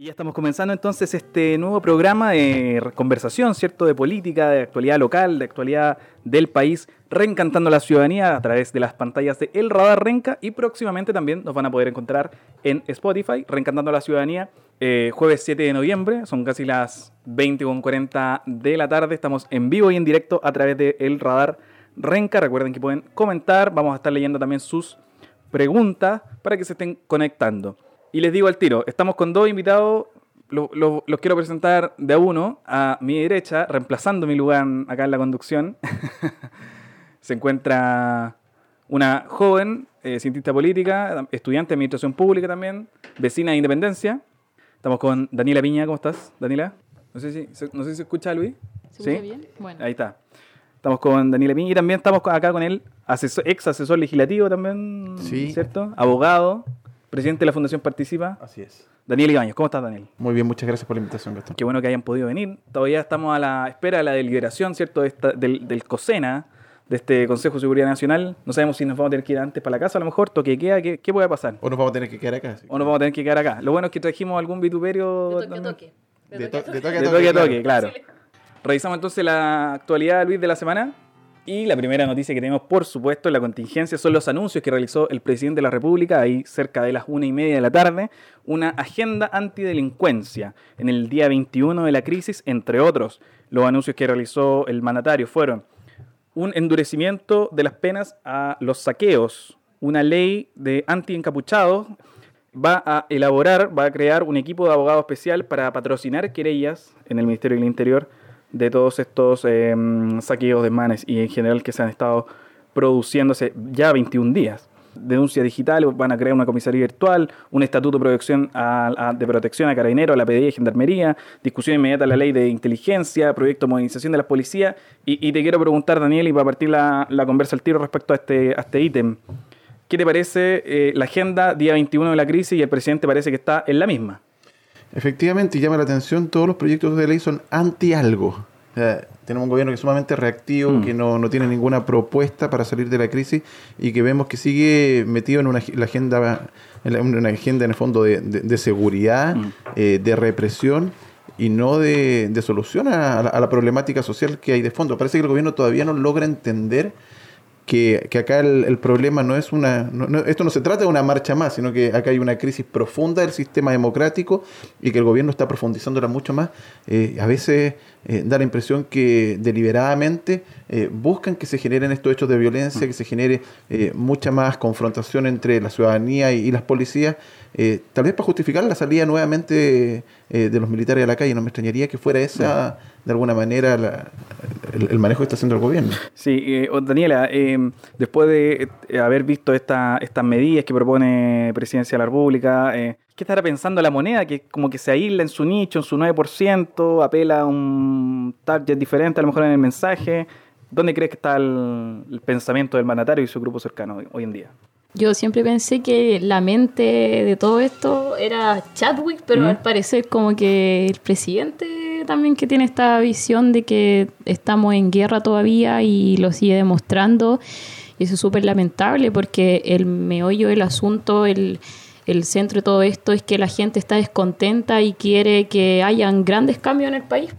Y ya estamos comenzando entonces este nuevo programa de conversación, ¿cierto? De política, de actualidad local, de actualidad del país, reencantando a la ciudadanía a través de las pantallas de El Radar Renca. Y próximamente también nos van a poder encontrar en Spotify, reencantando a la ciudadanía, eh, jueves 7 de noviembre, son casi las 20.40 de la tarde, estamos en vivo y en directo a través de El Radar Renca, recuerden que pueden comentar, vamos a estar leyendo también sus preguntas para que se estén conectando. Y les digo al tiro, estamos con dos invitados, los quiero presentar de a uno, a mi derecha, reemplazando mi lugar acá en la conducción. Se encuentra una joven eh, cientista política, estudiante de administración pública también, vecina de Independencia. Estamos con Daniela Piña, ¿cómo estás, Daniela? No sé si, no sé si se escucha, Luis. ¿Se escucha bien? Bueno. Ahí está. Estamos con Daniela Piña y también estamos acá con el ex asesor legislativo también, sí. ¿cierto? Abogado, presidente de la Fundación Participa. Así es. Daniel Ibañez, ¿cómo estás, Daniel? Muy bien, muchas gracias por la invitación, Gastón. Qué bueno que hayan podido venir. Todavía estamos a la espera de la deliberación, ¿cierto?, del, del COSENA, de este Consejo de Seguridad Nacional. No sabemos si nos vamos a tener que ir antes para la casa, a lo mejor, toque queda, ¿qué, qué puede pasar? O nos vamos a tener que quedar acá. O nos vamos a tener que quedar acá. Lo bueno es que trajimos algún vituperio. De toque a toque. De, toque a toque. De toque a toque, claro. Revisamos entonces la actualidad, Luis, de la semana. Y la primera noticia que tenemos, por supuesto, en la contingencia son los anuncios que realizó el presidente de la República, ahí cerca de las una y media de la tarde, una agenda antidelincuencia en el día 21 de la crisis, entre otros. Los anuncios que realizó el mandatario fueron un endurecimiento de las penas a los saqueos, una ley de anti-encapuchados, va a elaborar, va a crear un equipo de abogados especial para patrocinar querellas en el Ministerio del Interior de todos estos em, saqueos de manes y en general que se han estado produciéndose ya 21 días. Denuncia digital, van a crear una comisaría virtual, un estatuto de protección a, de protección a carabineros, a la PDI y Gendarmería, discusión inmediata de la ley de inteligencia, proyecto de modernización de la policía. Y, te quiero preguntar, Daniel, y para partir la, la conversa al tiro respecto a este, a este ítem, ¿qué te parece eh, la agenda día 21 de la crisis y el presidente parece que está en la misma? Efectivamente, llama la atención, todos los proyectos de ley son anti algo. tenemos un gobierno que es sumamente reactivo, mm. que no, tiene ninguna propuesta para salir de la crisis y que vemos que sigue metido en una la agenda, en una agenda en el fondo de, seguridad, mm. eh, de represión y no de, solución a la, problemática social que hay de fondo. Parece que el gobierno todavía no logra entender que, acá el, problema no es una... esto no se trata de una marcha más, sino que acá hay una crisis profunda del sistema democrático y que el gobierno está profundizándola mucho más. Eh, a veces eh, da la impresión que deliberadamente eh, buscan que se generen estos hechos de violencia, que se genere mucha más confrontación entre la ciudadanía y, las policías, tal vez para justificar la salida nuevamente de los militares a la calle. No me extrañaría que fuera esa de alguna manera el, manejo que está haciendo el gobierno. Sí, eh, Daniela, eh, después de eh, haber visto esta, estas medidas que propone Presidencia de la República, ¿qué estará pensando la moneda? Que como que se aísla en su nicho, en su 9%, apela a un target diferente a lo mejor en el mensaje. ¿Dónde crees que está el, pensamiento del mandatario y su grupo cercano hoy, en día? Yo siempre pensé que la mente de todo esto era Chadwick, pero ¿Mm? al parecer como que el presidente también que tiene esta visión de que estamos en guerra todavía y lo sigue demostrando. Y eso es súper lamentable porque el meollo del asunto, el, el centro de todo esto es que la gente está descontenta y quiere que hayan grandes cambios en el país.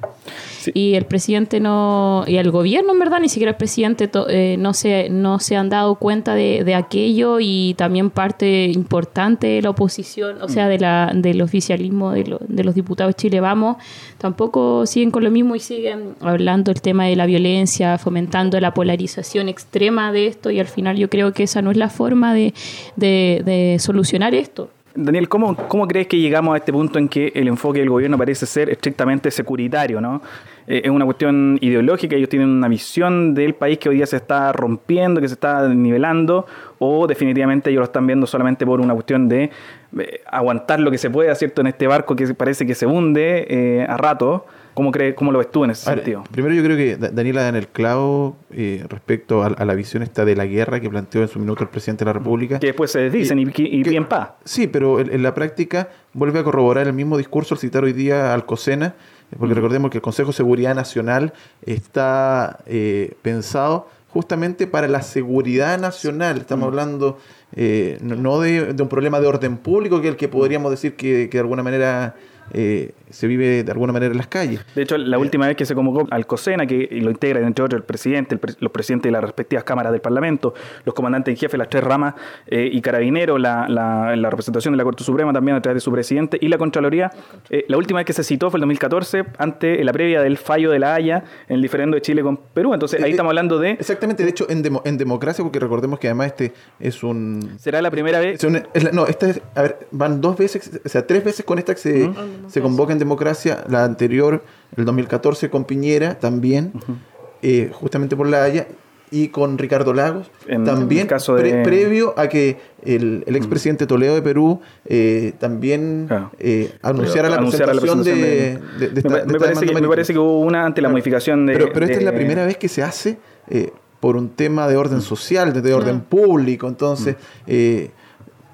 Y el presidente no, y el gobierno en verdad, ni siquiera el presidente eh, no, se, no se han dado cuenta de, aquello y también parte importante de la oposición, o sea, de la, del oficialismo de, de los diputados de Chile Vamos, tampoco siguen con lo mismo y siguen hablando el tema de la violencia, fomentando la polarización extrema de esto y al final yo creo que esa no es la forma de, de solucionar esto. Daniel, ¿cómo, ¿cómo, crees que llegamos a este punto en que el enfoque del gobierno parece ser estrictamente securitario? ¿no? Eh, es una cuestión ideológica, ellos tienen una visión del país que hoy día se está rompiendo, que se está nivelando, o definitivamente ellos lo están viendo solamente por una cuestión de eh, aguantar lo que se pueda, ¿cierto? En este barco que parece que se hunde eh, a rato. ¿Cómo, crees, ¿Cómo lo ves tú en ese sentido? Primero yo creo que Daniela da en el clavo eh, respecto a, la visión esta de la guerra que planteó en su minuto el presidente de la República. Que después se desdicen y, y, paz. Sí, pero en, la práctica vuelve a corroborar el mismo discurso al citar hoy día al COSENA, porque recordemos que el Consejo de Seguridad Nacional está eh, pensado justamente para la seguridad nacional. Estamos hablando eh, no de, un problema de orden público, que es el que podríamos decir que, que de alguna manera eh, se vive de alguna manera en las calles. De hecho, la última vez que se convocó al COSENA, que lo integra entre otros el presidente, los presidentes de las respectivas cámaras del Parlamento, los comandantes en jefe, las tres ramas eh, y carabineros, la, la, representación de la Corte Suprema también a través de su presidente y la Contraloría, eh, la última vez que se citó fue el 2014, ante la previa del fallo de la Haya en el diferendo de Chile con Perú. Entonces, ahí estamos hablando de... Exactamente, de hecho, en, en democracia, porque recordemos que además este es un... ¿Será la primera vez? no, esta es, a ver, van dos veces, o sea, tres veces con esta que se, se convoca en democracia, la anterior, el 2014 con Piñera también, eh, justamente por la Haya, y con Ricardo Lagos, también caso previo a que el, el expresidente Toledo de Perú eh, también eh, anunciara, la presentación de, me, parece que, hubo una ante la modificación de... Pero, esta es la primera vez que se hace por un tema de orden social, de, orden público, entonces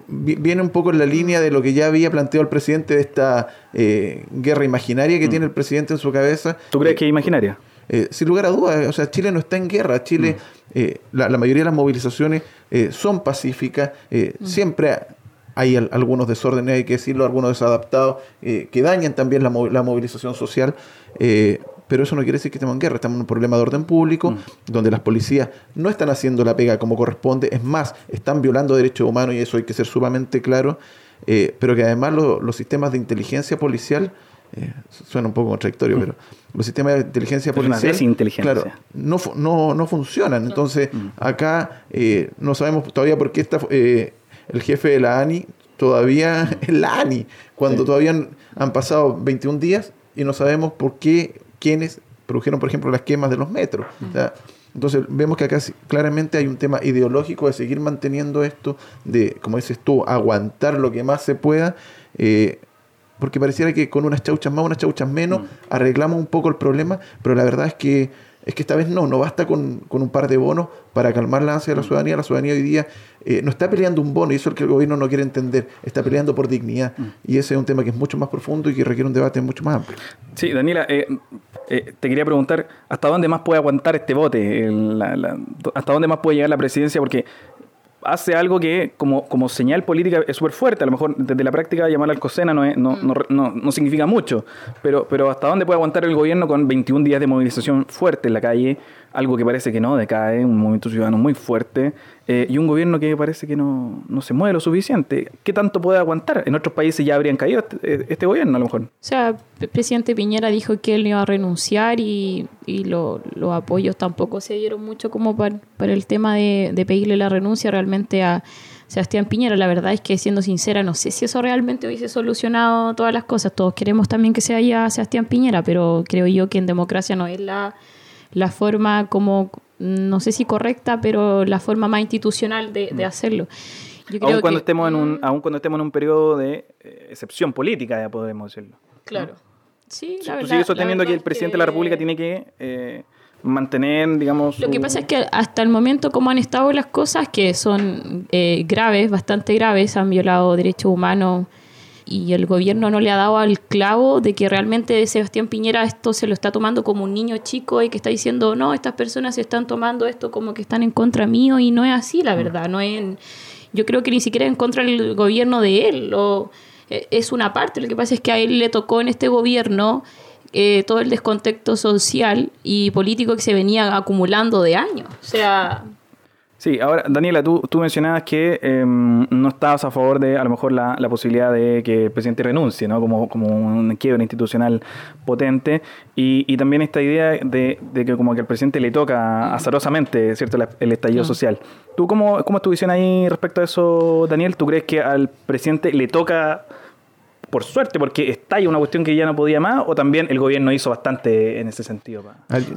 viene un poco en la línea de lo que ya había planteado el presidente de esta eh, guerra imaginaria que mm. tiene el presidente en su cabeza. ¿Tú crees que es imaginaria? Eh, sin lugar a dudas, o sea, Chile no está en guerra. Chile, mm. eh, la, mayoría de las movilizaciones son pacíficas. Mm. Siempre hay algunos desórdenes, hay que decirlo, algunos desadaptados que dañan también la, la movilización social pero eso no quiere decir que estemos en guerra, estamos en un problema de orden público, mm. donde las policías no están haciendo la pega como corresponde, es más, están violando derechos humanos y eso hay que ser sumamente claro, eh, pero que además los sistemas de inteligencia policial, eh, suena un poco contradictorio, mm. pero los sistemas de inteligencia policial claro, no, no, no funcionan. Entonces, mm. acá eh, no sabemos todavía por qué está el jefe de la ANI todavía en la ANI, cuando todavía han, han pasado 21 días y no sabemos por qué quienes produjeron, por ejemplo, las quemas de los metros. entonces vemos que acá claramente hay un tema ideológico de seguir manteniendo esto, de, como dices tú, aguantar lo que más se pueda, eh, porque pareciera que con unas chauchas más, unas chauchas menos, arreglamos un poco el problema, pero la verdad es que es que esta vez no, no basta con, un par de bonos para calmar la ansia de la ciudadanía. La ciudadanía hoy día eh, no está peleando un bono, y eso es lo que el gobierno no quiere entender, está peleando por dignidad. Mm. Y ese es un tema que es mucho más profundo y que requiere un debate mucho más amplio. Sí, Daniela, eh, eh, te quería preguntar, ¿hasta dónde más puede aguantar este bote? ¿Hasta dónde más puede llegar la presidencia? Porque hace algo que como, como señal política es súper fuerte. A lo mejor desde la práctica llamar al COSENA no, no, mm. no, no, significa mucho, pero, pero ¿hasta dónde puede aguantar el gobierno con 21 días de movilización fuerte en la calle? Algo que parece que no decae, un movimiento ciudadano muy fuerte eh, y un gobierno que parece que no, se mueve lo suficiente. ¿Qué tanto puede aguantar? En otros países ya habrían caído este, eh, este gobierno a lo mejor. O sea, el presidente Piñera dijo que él iba a renunciar y, y los apoyos tampoco se dieron mucho como para, el tema de, de pedirle la renuncia realmente a Sebastián Piñera. La verdad es que, siendo sincera, no sé si eso realmente hubiese solucionado todas las cosas. Todos queremos también que se vaya Sebastián Piñera, pero creo yo que en democracia no es la, la forma como no sé si correcta, pero la forma más institucional de, mm. hacerlo. aún, cuando estemos en un, aún cuando estemos en un periodo de eh, excepción política, ya podemos decirlo. Claro. Sí, la verdad, sosteniendo que el presidente de la República tiene que eh, mantener, digamos... Lo que pasa es que hasta el momento como han estado las cosas, que son eh, graves, bastante graves, han violado derechos humanos y el gobierno no le ha dado al clavo de que realmente Sebastián Piñera esto se lo está tomando como un niño chico y que está diciendo, no, estas personas se están tomando esto como que están en contra mío y no es así, la mm. verdad, no es... yo creo que ni siquiera en contra del gobierno de él, o, eh, es una parte, lo que pasa es que a él le tocó en este gobierno eh, todo el descontexto social y político que se venía acumulando de años, o sea Sí, ahora, Daniela, tú, tú mencionabas que em, no estabas a favor de a lo mejor la, la, posibilidad de que el presidente renuncie, ¿no? Como, como un quiebra institucional potente. Y, y también esta idea de, de, que como que el presidente le toca azarosamente, ¿cierto?, el estallido social. ¿Tú cómo, cómo es tu visión ahí respecto a eso, Daniel? ¿Tú crees que al presidente le toca por suerte, porque estalla una cuestión que ya no podía más, o también el gobierno hizo bastante en ese sentido?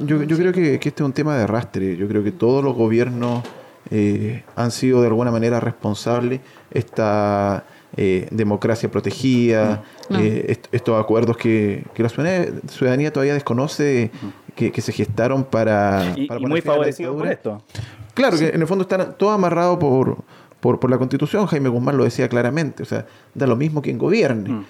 Yo, yo creo que, que este es un tema de arrastre. Yo creo que todos los gobiernos eh, han sido de alguna manera responsables esta eh, democracia protegida, mm. eh, estos acuerdos que, la ciudadanía todavía desconoce que, se gestaron para... Y, muy favorecidos por esto. Claro, que en el fondo están todo amarrado por, por, la Constitución, Jaime Guzmán lo decía claramente, o sea, da lo mismo quien gobierne. Mm.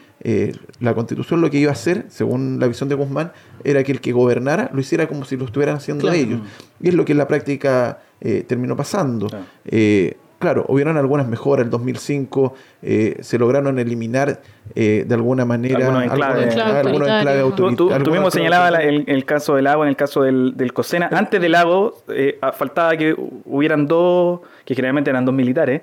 la Constitución lo que iba a hacer, según la visión de Guzmán, era que el que gobernara lo hiciera como si lo estuvieran haciendo ellos. Y es lo que en la práctica eh, terminó pasando. Eh, claro, hubieron algunas mejoras. El 2005 eh, se lograron eliminar eh, de alguna manera Algunos enclaves. algunos enclaves Tú, autori- tú- mismo señalabas la- autoritarios. el, el caso del lago en el caso del, del Cosena. Antes del lago eh, faltaba que hubieran dos, que generalmente eran dos militares,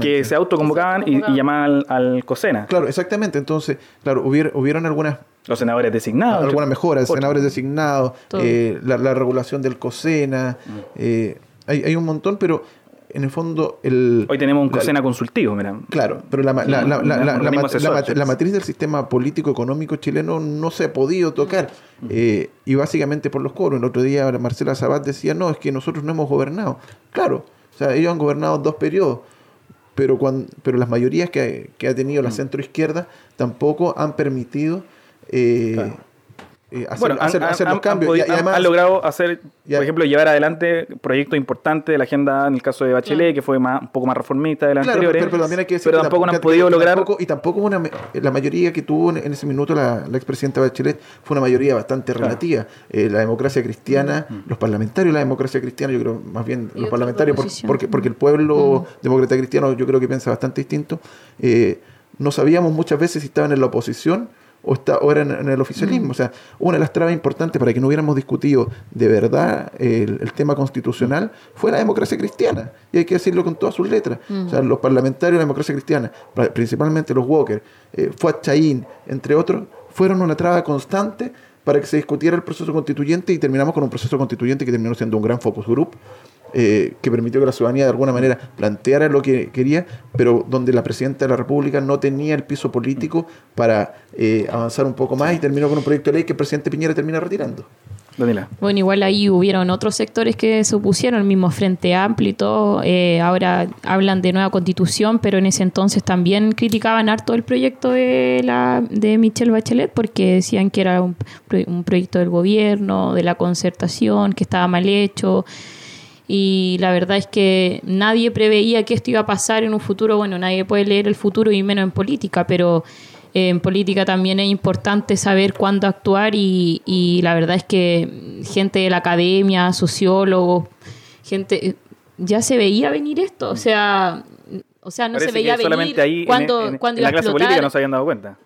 que, se autoconvocaban y, y llamaban al, al Cosena. Claro, exactamente. Entonces, claro, hubier- hubieron algunas Los senadores designados. algunas mejoras, senadores designados, eh, la, la regulación del COSENA, Mm. eh, hay, hay un montón, pero en el fondo el... Hoy tenemos un Cosena consultivo, mira. Claro, pero la, matriz del sistema político-económico chileno no se ha podido tocar. eh, y básicamente por los cobros. El otro día Marcela Sabat decía, no, es que nosotros no hemos gobernado. Claro, o sea, ellos han gobernado dos periodos. Pero, cuando, pero las mayorías que, que ha tenido la centroizquierda tampoco han permitido eh, Claro. Eh, hacer, Bueno, han, hacer- han- hacer los han- cambios. han Y- y podi- han- además- han logrado hacer, por ejemplo, llevar adelante proyectos importantes de la agenda en el caso de Bachelet, que fue más, un poco más reformista de la Claro, anterior. pero, pero también hay que decir pero que tampoco han que- podido lograr. tampoco- y tampoco una, la mayoría que tuvo en, en ese minuto la, la expresidenta Bachelet fue una mayoría bastante Claro. relativa. Eh, la democracia cristiana, los parlamentarios la democracia cristiana, yo creo más bien Y los parlamentarios, por- porque, porque el pueblo demócrata cristiano yo creo que piensa bastante distinto. Eh, no sabíamos muchas veces si estaban en la oposición o, está, o eran en el oficialismo. O sea, una de las trabas importantes para que no hubiéramos discutido de verdad el, el tema constitucional fue la democracia cristiana. Y hay que decirlo con todas sus letras. O sea, los parlamentarios de la democracia cristiana, principalmente los Walker, eh, Fuad Chaín, entre otros, fueron una traba constante para que se discutiera el proceso constituyente y terminamos con un proceso constituyente que terminó siendo un gran focus group eh, que permitió que la ciudadanía de alguna manera planteara lo que quería, pero donde la presidenta de la República no tenía el piso político para eh, avanzar un poco más y terminó con un proyecto de ley que el presidente Piñera termina retirando. Daniela. Bueno, igual ahí hubieron otros sectores que se opusieron, el mismo Frente Amplio y todo. eh, ahora hablan de nueva constitución, pero en ese entonces también criticaban harto el proyecto de, la, de Michelle Bachelet porque decían que era un, pro- un proyecto del gobierno, de la concertación, que estaba mal hecho. Y la verdad es que nadie preveía que esto iba a pasar en un futuro. Bueno, nadie puede leer el futuro y menos en política, pero eh, en política también es importante saber cuándo actuar y, y la verdad es que gente de la academia, sociólogos, gente, eh, ya se veía venir esto. O sea, o sea no Parece se veía que solamente venir ahí en- cuando, en, cuando en la iba a clase explotar. política no se habían dado cuenta.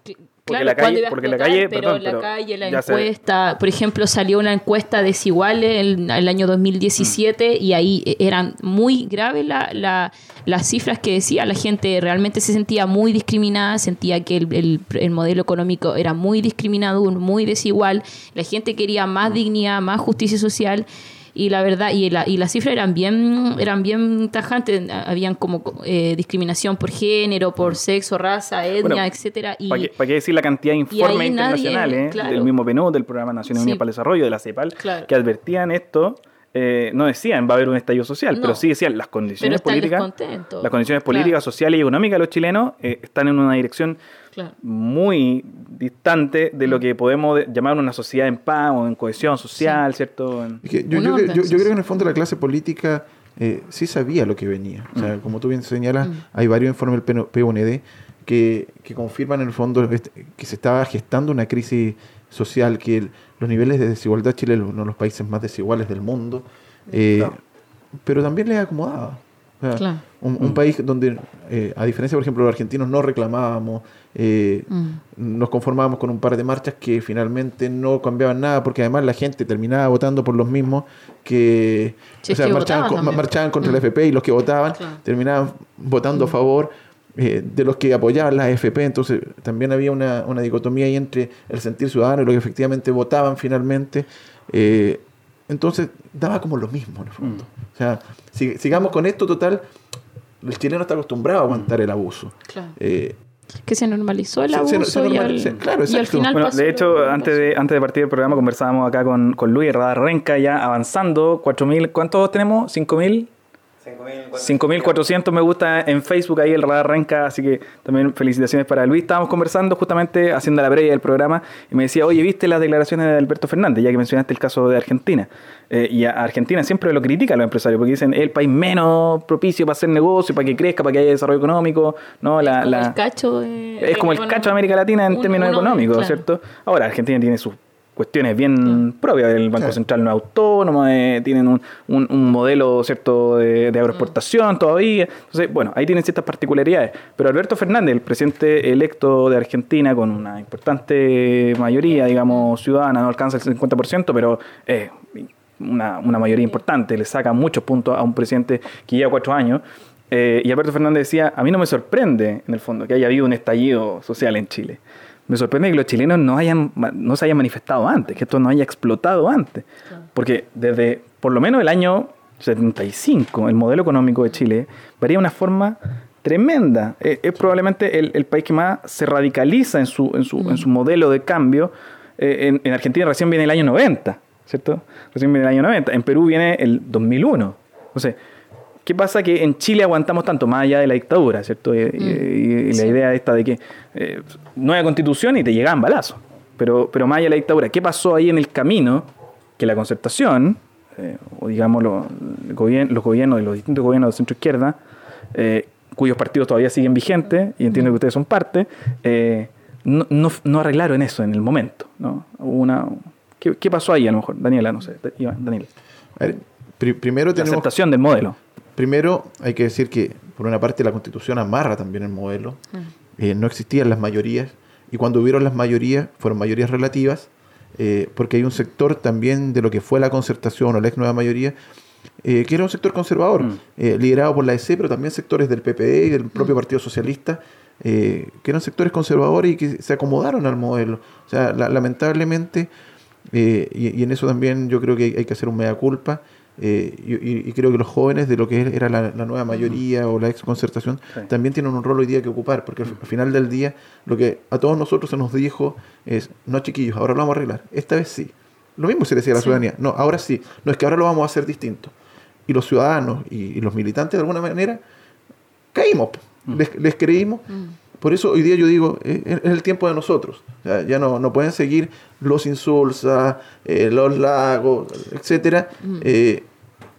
Porque Claro, la calle- la calle, pero perdón, la pero calle, la encuesta, por ejemplo, salió una encuesta desigual en el año 2017 y ahí e- eran muy graves la, la- las cifras que decía. La gente realmente se sentía muy discriminada, sentía que el, el- el modelo económico era muy discriminador, muy desigual. La gente quería más dignidad, más justicia social y la verdad y, la, y las cifras eran bien eran bien tajantes habían como eh, discriminación por género por sexo raza etnia Bueno, etcétera y ¿Para qué, decir la cantidad de informes nadie, internacionales claro. del mismo PNUD, del Programa Nacional Sí. Unido para el Desarrollo, de la CEPAL, Claro. que advertían esto? eh, no decían va a haber un estallido social, No. pero sí decían las condiciones políticas, las condiciones Claro. políticas, sociales y económicas de los chilenos eh, están en una dirección Claro. muy distante de lo que podemos de- llamar una sociedad en paz o en cohesión social, ¿cierto? En- Es que yo, yo, yo- yo creo que en el fondo la clase política eh, sí sabía lo que venía. O sea, como tú bien señalas, hay varios informes del PUND que, que confirman en el fondo este- que se estaba gestando una crisis social, que el- los niveles de desigualdad Chile es uno de los países más desiguales del mundo, eh, Claro. pero también le acomodaba. O sea, Claro. un, un país donde, eh, a diferencia, por ejemplo, los argentinos no reclamábamos, eh, Mm. nos conformábamos con un par de marchas que finalmente no cambiaban nada, porque además la gente terminaba votando por los mismos que, Si o es sea, que marchaban, con- contra la Mm. FP y los que votaban Claro. terminaban votando a favor eh, de los que apoyaban la FP. Entonces también había una, una dicotomía ahí entre el sentir ciudadano y los que efectivamente votaban finalmente. Eh, entonces daba como lo mismo en el fondo. O sea, si- sigamos con esto, total, el chileno está acostumbrado a aguantar el abuso. Claro. Que se normalizó el Se- se- abuso se y, normal- al, se- claro, y al final Bueno, pasó de hecho, antes de, antes de partir del programa conversábamos acá con, con Luis Radar Renca, ya avanzando, 4.000, ¿cuántos tenemos? ¿5.000? 5.400 me gusta en Facebook, ahí el Radar Renca, así que también felicitaciones para Luis. Estábamos conversando justamente, haciendo la previa del programa, y me decía, oye, ¿viste las declaraciones de Alberto Fernández? Ya que mencionaste el caso de Argentina. Eh, y a Argentina siempre lo critican los empresarios, porque dicen, es el país menos propicio para hacer negocio, para que crezca, para que haya desarrollo económico, ¿no? La, como la- el cacho de- es como el cacho de América Latina en términos uno- económicos, claro. ¿cierto? Ahora, Argentina tiene sus cuestiones bien propias. El Banco Central no es autónomo, eh, tienen un, un, modelo cierto de, de agroexportación todavía. Entonces, bueno, ahí tienen ciertas particularidades. Pero Alberto Fernández, el presidente electo de Argentina, con una importante mayoría, digamos, ciudadana, no alcanza el 50%, pero eh, una, una mayoría importante, le saca muchos puntos a un presidente que lleva cuatro años. Eh, y Alberto Fernández decía, a mí no me sorprende, en el fondo, que haya habido un estallido social en Chile. Me sorprende que los chilenos no, hayan, no se hayan manifestado antes, que esto no haya explotado antes. Porque desde por lo menos el año 75, el modelo económico de Chile varía de una forma tremenda. Eh, es, probablemente el, país que más se radicaliza en su, en su, en su modelo de cambio. Eh, en, en, Argentina recién viene el año 90, ¿cierto? Recién viene el año 90. En Perú viene el 2001. O sea, ¿Qué pasa? Que en Chile aguantamos tanto, más allá de la dictadura, ¿cierto? Y, mm. la idea esta de que eh, no hay constitución y te llegaban balazos. Pero, pero más allá de la dictadura, ¿qué pasó ahí en el camino? Que la concertación, eh, o digamos los gobiernos de los distintos gobiernos de centro izquierda, eh, cuyos partidos todavía siguen vigentes, y entiendo que ustedes son parte, no, no, arreglaron eso en el momento. ¿no? Una, ¿qué, pasó ahí a lo mejor? Daniela, no sé. Daniel. primero tenemos... La aceptación del modelo. Primero, hay que decir que, por una parte, la Constitución amarra también el modelo. Eh, no existían las mayorías, y cuando hubieron las mayorías, fueron mayorías relativas, eh, porque hay un sector también de lo que fue la concertación o la ex nueva mayoría, eh, que era un sector conservador, mm. liderado por la EC, pero también sectores del PPD y del propio mm. Partido Socialista, que eran sectores conservadores y que se acomodaron al modelo. O sea, lamentablemente, y, y, en eso también yo creo que hay que hacer un mea culpa, eh, y, creo que los jóvenes de lo que era la, nueva mayoría o la ex concertación también tienen un rol hoy día que ocupar, porque al, final del día lo que a todos nosotros se nos dijo es, no chiquillos, ahora lo vamos a arreglar, esta vez sí. Lo mismo se decía a la ciudadanía, no, ahora sí, no es que ahora lo vamos a hacer distinto. Y los ciudadanos y, los militantes de alguna manera caímos, mm. les, creímos. Mm. Por eso hoy día yo digo, es, el tiempo de nosotros. ya no, no pueden seguir los insulsa, eh, los lagos, etcétera, mm. eh,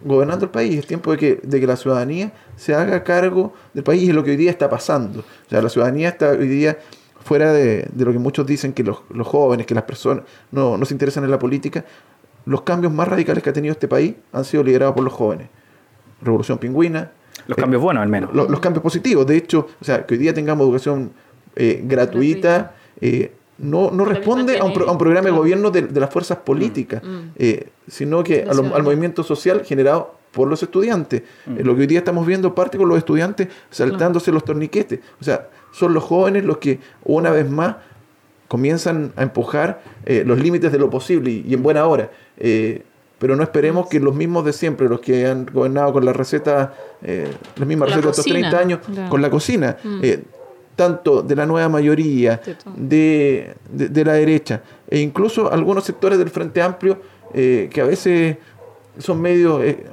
gobernando el país. Es tiempo de que, de que la ciudadanía se haga cargo del país y lo que hoy día está pasando. O sea, la ciudadanía está hoy día fuera de, lo que muchos dicen que los, jóvenes, que las personas no, no, se interesan en la política. Los cambios más radicales que ha tenido este país han sido liderados por los jóvenes. Revolución pingüina. Los cambios eh, buenos, al menos. los cambios positivos. De hecho, o sea, que hoy día tengamos educación eh, gratuita. No, no responde a un, a un, programa de gobierno de, las fuerzas políticas, mm, mm. eh, sino que al movimiento social generado por los estudiantes. Mm. Eh, lo que hoy día estamos viendo parte con los estudiantes saltándose los torniquetes. O sea, son los jóvenes los que una vez más comienzan a empujar eh, los límites de lo posible y, en buena hora. pero no esperemos que los mismos de siempre, los que han gobernado con la receta, las mismas recetas de estos 30 años, con la cocina, tanto de la nueva mayoría, de, la derecha, e incluso algunos sectores del Frente Amplio eh, que a veces son medio eh,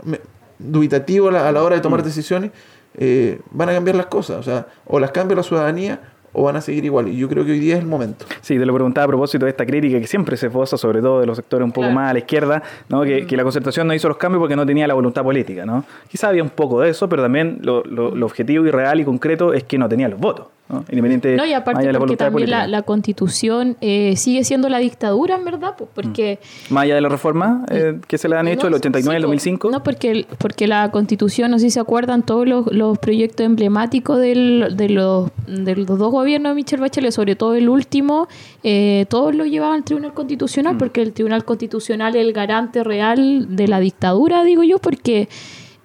dubitativos a la, hora de tomar mm. decisiones, eh, van a cambiar las cosas. O sea, o las cambia la ciudadanía o van a seguir igual. Y yo creo que hoy día es el momento. Sí, te lo preguntaba a propósito de esta crítica que siempre se fosa, sobre todo de los sectores un poco más a la izquierda, ¿no? Que, que, la concertación no hizo los cambios porque no tenía la voluntad política. ¿no? Quizá había un poco de eso, pero también lo, lo objetivo y real y concreto es que no tenía los votos. ¿no? Independiente no, y aparte porque también la, constitución eh, sigue siendo la dictadura, en verdad, pues porque... Mm. Más allá de la reforma eh, que se le han hecho, el 89 el 2005. No, porque, porque la constitución, no sé si se acuerdan, todos los, proyectos emblemáticos del, de, los, de los dos gobiernos de Michelle Bachelet, sobre todo el último, eh, todos lo llevaban al Tribunal Constitucional, mm. porque el Tribunal Constitucional es el garante real de la dictadura, digo yo, porque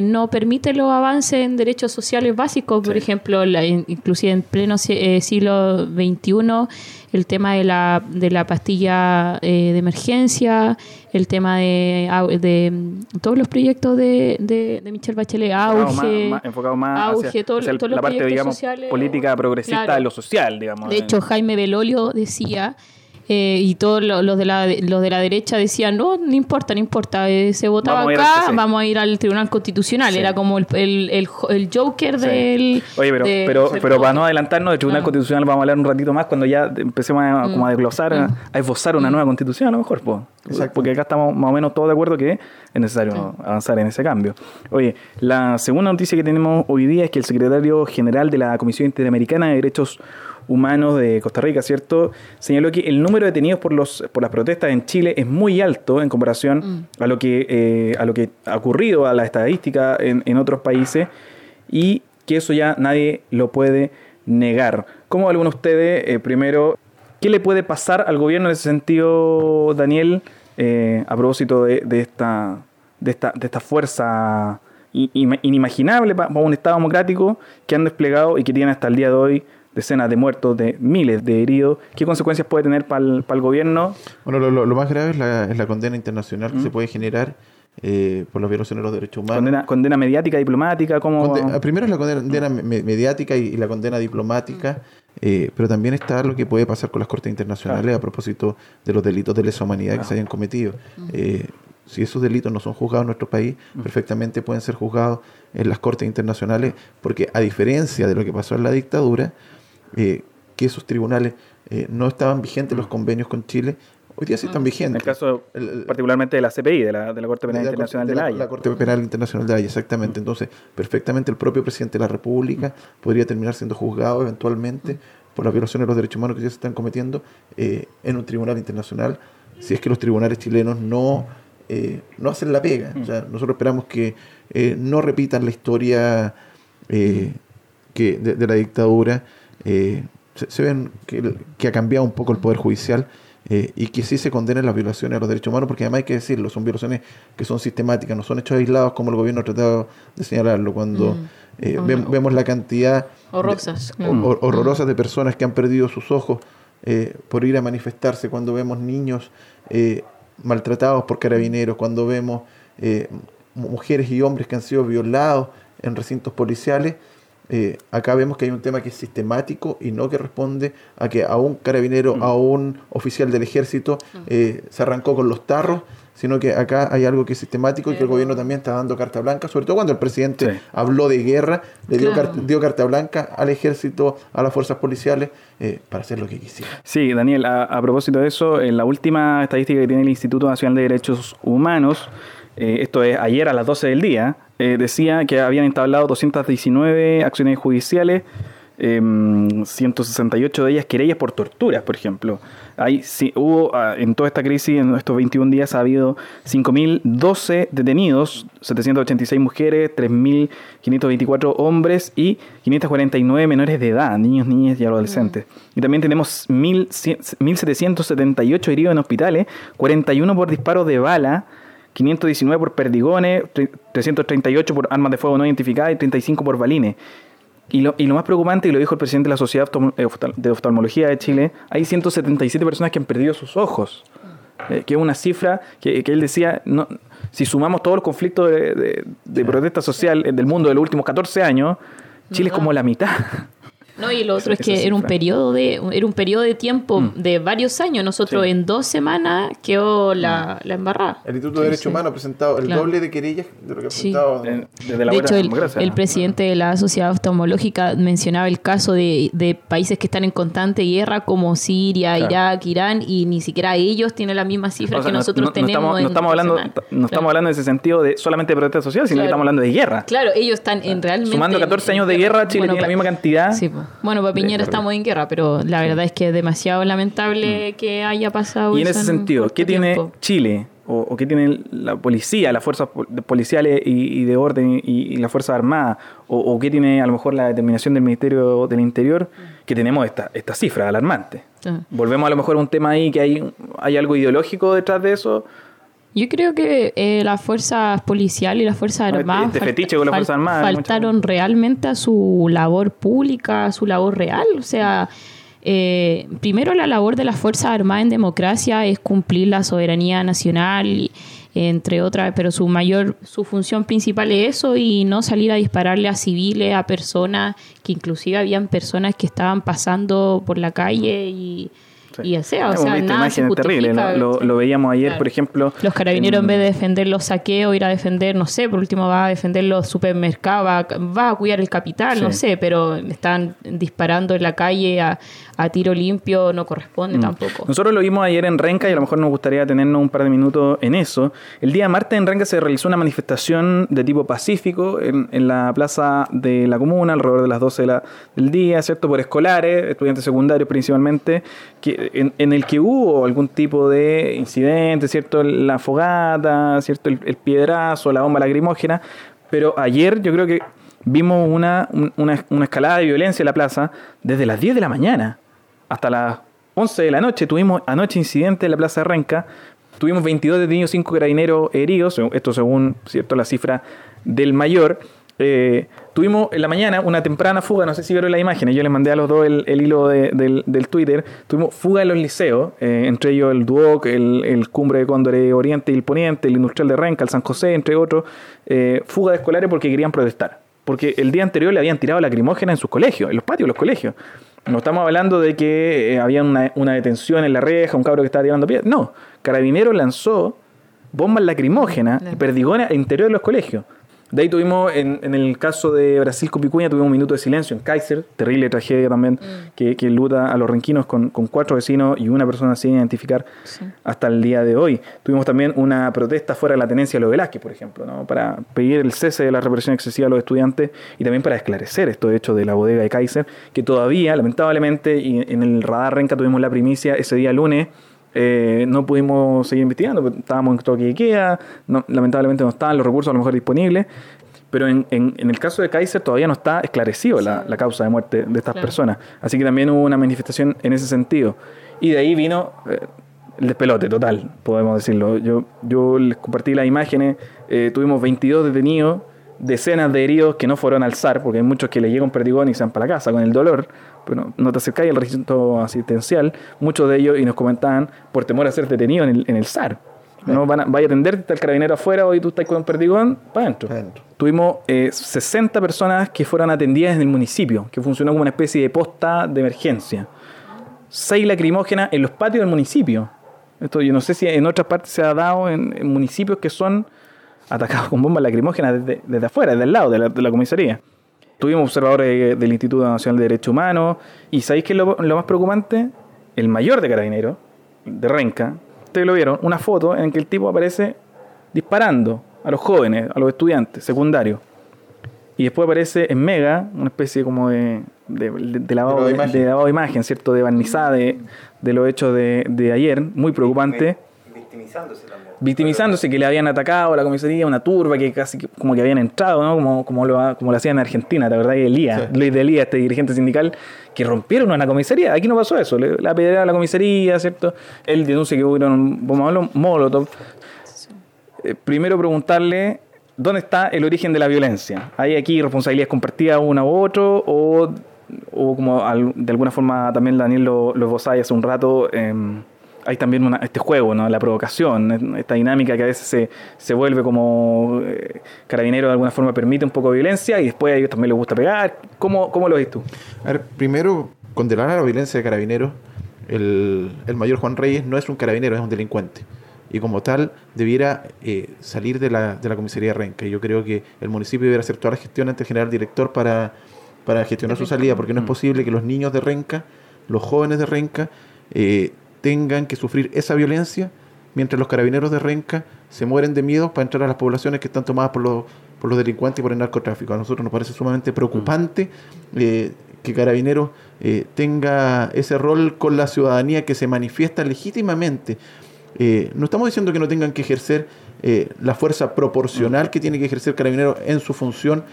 no permite los avances en derechos sociales básicos, por ejemplo, la, inclusive en pleno eh, siglo XXI, el tema de la, de la pastilla eh, de emergencia, el tema de, de todos los proyectos de, de, Michelle Bachelet, auge, enfocado más, hacia, todos la parte, digamos, política progresista de lo social, digamos. De hecho, Jaime Belolio decía eh, y todos los de, la, los de la derecha decían, no, no importa, no importa, eh, se votaba acá, vamos a ir al Tribunal Constitucional. Era como el, el, el, Joker del... Oye, pero, pero, pero para no adelantarnos, del Tribunal Constitucional vamos a hablar un ratito más cuando ya empecemos a, como a mm. desglosar, a, mm. esbozar una mm. nueva constitución a lo mejor. Porque acá estamos más o menos todos de acuerdo que es necesario avanzar en ese cambio. Oye, la segunda noticia que tenemos hoy día es que el secretario general de la Comisión Interamericana de Derechos Humanos de Costa Rica, ¿cierto? Señaló que el número de detenidos por, los, por las protestas en Chile es muy alto en comparación a, lo que, eh, a lo que ha ocurrido, a la estadística en, en otros países, y que eso ya nadie lo puede negar. ¿Cómo alguno de ustedes, eh, primero, qué le puede pasar al gobierno en ese sentido, Daniel, eh, a propósito de, de esta, de, esta, de esta fuerza inimaginable para un Estado democrático que han desplegado y que tiene hasta el día de hoy decenas de muertos, de miles de heridos. ¿Qué consecuencias puede tener para el, para el gobierno? Bueno, lo, lo, más grave es la, es la condena internacional que se puede generar eh, por las violaciones de los derechos humanos. Condena, condena mediática, diplomática, como primero es la condena mediática y, la condena diplomática, eh, pero también está lo que puede pasar con las cortes internacionales a propósito de los delitos de lesa humanidad que se hayan cometido. Eh, si esos delitos no son juzgados en nuestro país, perfectamente pueden ser juzgados en las cortes internacionales, porque a diferencia de lo que pasó en la dictadura, que esos tribunales no estaban vigentes los convenios con Chile Hoy día sí están vigentes. En el caso particularmente de la CPI, de la, de la Corte Penal Internacional de la, Haya. La Corte Penal Internacional de la Haya, exactamente. Entonces, perfectamente el propio presidente de la República podría terminar siendo juzgado eventualmente por las violaciones de los derechos humanos que ya se están cometiendo eh, en un tribunal internacional, si es que los tribunales chilenos no, eh, no hacen la pega. O sea, nosotros esperamos que eh, no repitan la historia que de, la dictadura. Se, ven que, que ha cambiado un poco el Poder Judicial eh, y que sí se condenen las violaciones a los derechos humanos, porque además hay que decirlo, son violaciones que son sistemáticas, no son hechos aislados como el gobierno ha tratado de señalarlo, cuando mm. eh, vemos la cantidad horrorosas de personas que han perdido sus ojos eh, por ir a manifestarse, cuando vemos niños maltratados por carabineros, cuando vemos mujeres y hombres que han sido violados en recintos policiales, eh, acá vemos que hay un tema que es sistemático y no que responde a que a un carabinero, mm. a un oficial del ejército mm. eh, se arrancó con los tarros, sino que acá hay algo que es sistemático y que el gobierno también está dando carta blanca, sobre todo cuando el presidente habló de guerra, le dio, dio, carta blanca al ejército, a las fuerzas policiales, eh, para hacer lo que quisiera. Sí, Daniel, a, propósito de eso, en la última estadística que tiene el Instituto Nacional de Derechos Humanos, esto es ayer a las 12 del día, eh, decía que habían instalado 219 acciones judiciales, 168 em, de ellas querellas por torturas, por ejemplo. Hay, sí, hubo ah, en toda esta crisis, en estos 21 días, ha habido 5.012 detenidos, 786 mujeres, 3.524 hombres y 549 menores de edad, niños, niñas y adolescentes. Y también tenemos 1.778 heridos en hospitales, 41 por disparos de bala, 519 por perdigones, 338 por armas de fuego no identificadas y 35 por balines. Y lo, y lo más preocupante, y lo dijo el presidente de la Sociedad eh, de Oftalmología de Chile, hay 177 personas que han perdido sus ojos. Eh, que es una cifra que, él decía, no, si sumamos todos los conflictos de, de protesta social del mundo de los últimos 14 años, Chile es como la mitad. No, y lo otro es que era un periodo de era un periodo de tiempo mm. de varios años. Nosotros en dos semanas quedó la, mm. la embarrada. El Instituto de Derechos Humanos ha presentado el doble de querellas de lo que ha presentado. Desde la de hecho, el, presidente de la Sociedad Oftalmológica mencionaba el caso de, de, países que están en constante guerra como Siria, Irak, Irán, y ni siquiera ellos tienen la misma cifra que nosotros tenemos. No estamos, hablando, no estamos hablando en ese sentido de solamente de protesta social, sino que estamos hablando de guerra. Claro, ellos están en realmente. Sumando 14 años de guerra, Chile tiene la misma cantidad. Sí, bueno, para Piñera estamos en guerra, pero la verdad es que es demasiado lamentable mm. que haya pasado. Y en ese sentido, ¿qué tiene Chile o, qué tiene la policía, las fuerzas policiales y, de orden y, las fuerzas armadas, o, qué tiene a lo mejor la determinación del Ministerio del Interior, mm. que tenemos esta, esta cifra alarmante. Volvemos a lo mejor a un tema ahí que hay, hay algo ideológico detrás de eso, yo creo que eh, las fuerzas policiales y las fuerzas este armadas, faltaron realmente a su labor pública, a su labor real. O sea, eh, primero la labor de las fuerzas armadas en democracia es cumplir la soberanía nacional, entre otras, pero su mayor, su función principal es eso y no salir a dispararle a civiles, a personas, que inclusive habían personas que estaban pasando por la calle y y o sea, nada terrible, lo, veíamos ayer, por ejemplo. Los carabineros en, vez de defender los saqueos, ir a defender, no sé, por último va a defender los supermercados, va, a cuidar el capital, no sé, pero están disparando en la calle a, a tiro limpio no corresponde Mm. tampoco. Nosotros lo vimos ayer en Renca y a lo mejor nos gustaría tenernos un par de minutos en eso. El día martes en Renca se realizó una manifestación de tipo pacífico en, en la plaza de la comuna, alrededor de las 12 de la- del día, ¿cierto? Por escolares, estudiantes secundarios principalmente, que, en, en el que hubo algún tipo de incidente, ¿cierto? La fogata, ¿cierto? El, el piedrazo, la bomba lacrimógena. Pero ayer yo creo que vimos una, un- una, una escalada de violencia en la plaza desde las 10 de la mañana hasta las 11 de la noche. Tuvimos anoche incidente en la Plaza de Renca. Tuvimos 22 detenidos, 5 carabineros heridos, esto según cierto la cifra del mayor. Eh, tuvimos en la mañana una temprana fuga, no sé si vieron la imagen, yo les mandé a los dos el, el hilo de- del, del Twitter. Tuvimos fuga en los liceos, eh, entre ellos el Duoc, el, el Cumbre de Cóndores Oriente y el Poniente, el Industrial de Renca, el San José, entre otros. eh, fuga de escolares porque querían protestar. Porque el día anterior le habían tirado lacrimógena en sus colegios, en los patios de los colegios. No estamos hablando de que eh, había una, una detención en la reja, un cabro que estaba tirando piedras. No, Carabinero lanzó bombas lacrimógenas y perdigones al interior de los colegios. De ahí tuvimos, en, en el caso de Brasil con Picuña, tuvimos un minuto de silencio en Kaiser, terrible tragedia también, que, que luta a los renquinos con, con cuatro vecinos y una persona sin identificar Sí. hasta el día de hoy. Tuvimos también una protesta fuera de la tenencia de los Velázquez, por ejemplo, ¿no? para pedir el cese de la represión excesiva a los estudiantes y también para esclarecer estos hechos de la bodega de Kaiser, que todavía, lamentablemente, y en el radar Renca tuvimos la primicia ese día lunes. Eh, no pudimos seguir investigando, estábamos en toque de queda, no- lamentablemente no estaban los recursos a lo mejor disponibles, pero en, en- en el caso de Kaiser todavía no está esclarecido la, la causa de muerte de estas Claro. personas. Así que también hubo una manifestación en ese sentido. Y de ahí vino eh, el despelote total, podemos decirlo. Yo, yo les compartí las imágenes, eh, tuvimos 22 detenidos, decenas de heridos que no fueron al SAR, porque hay muchos que les llega un perdigón y se van para la casa con el dolor, pero no te acercáis al recinto asistencial, muchos de ellos, y nos comentaban, por temor a ser detenidos en el, en el SAR. No van a, vaya a atenderte, está el carabinero afuera, hoy tú estás con un perdigón, para adentro. Tuvimos eh, 60 personas que fueron atendidas en el municipio, que funcionó como una especie de posta de emergencia. Seis lacrimógenas en los patios del municipio. Esto yo no sé si en otras partes se ha dado en, en municipios que son atacados con bombas lacrimógenas desde, desde afuera, desde el lado de la, de la comisaría. Tuvimos observadores del Instituto Nacional de Derechos Humanos. ¿Y sabéis qué es lo, lo más preocupante? El mayor de carabineros, de Renca, ustedes lo vieron, una foto en que el tipo aparece disparando a los jóvenes, a los estudiantes secundarios. Y después aparece en Mega, una especie como de, de, de- de lavado, de lavado de imagen, ¿cierto? De barnizada de, de los hechos de, de ayer, muy preocupante. Victimizándose también. Victimizándose que le habían atacado a la comisaría, una turba que casi como que habían entrado, ¿no? Como, como, lo, como lo hacían en Argentina, ¿te verdad? Elías, Sí. Luis de Elías, este dirigente sindical, que rompieron una comisaría. Aquí no pasó eso, le, la apedrearon a la comisaría, ¿cierto? Él denuncia que hubieron bombas molotov. Eh, primero preguntarle dónde está el origen de la violencia. ¿Hay aquí responsabilidades compartidas uno u otro o, o como al- de alguna forma también Daniel lo, lo esbozaba hace un rato, em, hay también una- este juego, ¿no? la provocación, esta dinámica que a veces se, se vuelve como eh, carabinero de alguna forma permite un poco de violencia y después a ellos también les gusta pegar. ¿Cómo, cómo lo ves tú? A ver, primero, condenar a la violencia de carabineros. El, el mayor Juan Reyes no es un carabinero, es un delincuente. Y como tal, debiera eh, salir de la, de la comisaría de Renca. Y yo creo que el municipio debiera hacer toda la gestión ante el general director para, para gestionar su salida, porque no es posible que los niños de Renca, los jóvenes de Renca, eh, tengan que sufrir esa violencia mientras los carabineros de Renca se mueren de miedo para entrar a las poblaciones que están tomadas por los, por los delincuentes y por el narcotráfico. A nosotros nos parece sumamente preocupante eh, que Carabineros eh, tenga ese rol con la ciudadanía que se manifiesta legítimamente. Eh, no estamos diciendo que no tengan que ejercer la fuerza proporcional que tiene que ejercer Carabineros en su función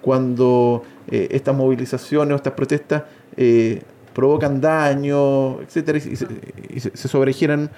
cuando estas movilizaciones o estas protestas provocan daño, etcétera, y, se, y se- se sobregiran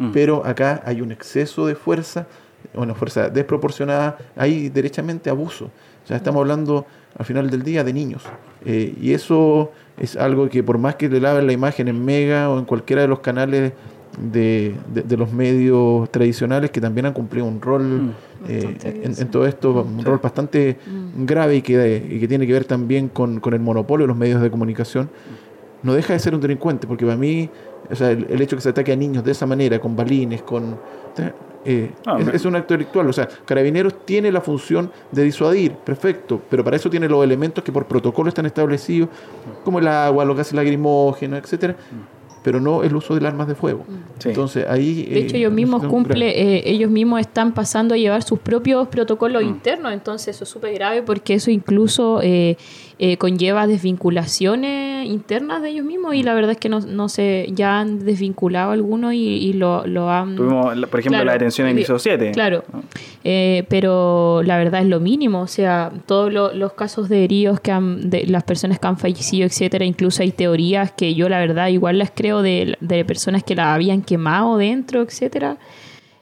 Mm. pero acá hay un exceso de fuerza, una fuerza desproporcionada, hay derechamente abuso. O sea, estamos hablando al final del día de niños. Eh, y eso es algo que por más que le laven la imagen en Mega o en cualquiera de los canales de, de- de los medios tradicionales que también han cumplido un rol Mm. eh, en, todo esto, un rol bastante Mm. grave y que, y que tiene que ver también con, con el monopolio de los medios de comunicación, no deja de ser un delincuente, porque para mí, o sea, el, el hecho que se ataque a niños de esa manera, con balines, con... Eh, ah, es, un acto delictual. O sea, Carabineros tiene la función de disuadir, perfecto, pero para eso tiene los elementos que por protocolo están establecidos, como el agua, los gases lacrimógenos, etcétera pero no el uso de armas de fuego. Mm. Entonces ahí... De hecho, ellos mismos cumple, eh, ellos mismos están pasando a llevar sus propios protocolos mm. internos, entonces eso es súper grave porque eso incluso eh, eh, conlleva desvinculaciones internas de ellos mismos y la verdad es que no, no se, ya han desvinculado algunos y, lo, lo, han... Tuvimos, por ejemplo, la detención en ISO 7. Claro, eh, pero la verdad es lo mínimo, o sea, todos los casos de heridos que han, de las personas que han fallecido, etcétera, incluso hay teorías que yo la verdad igual las creo de, personas que la habían quemado dentro, etcétera.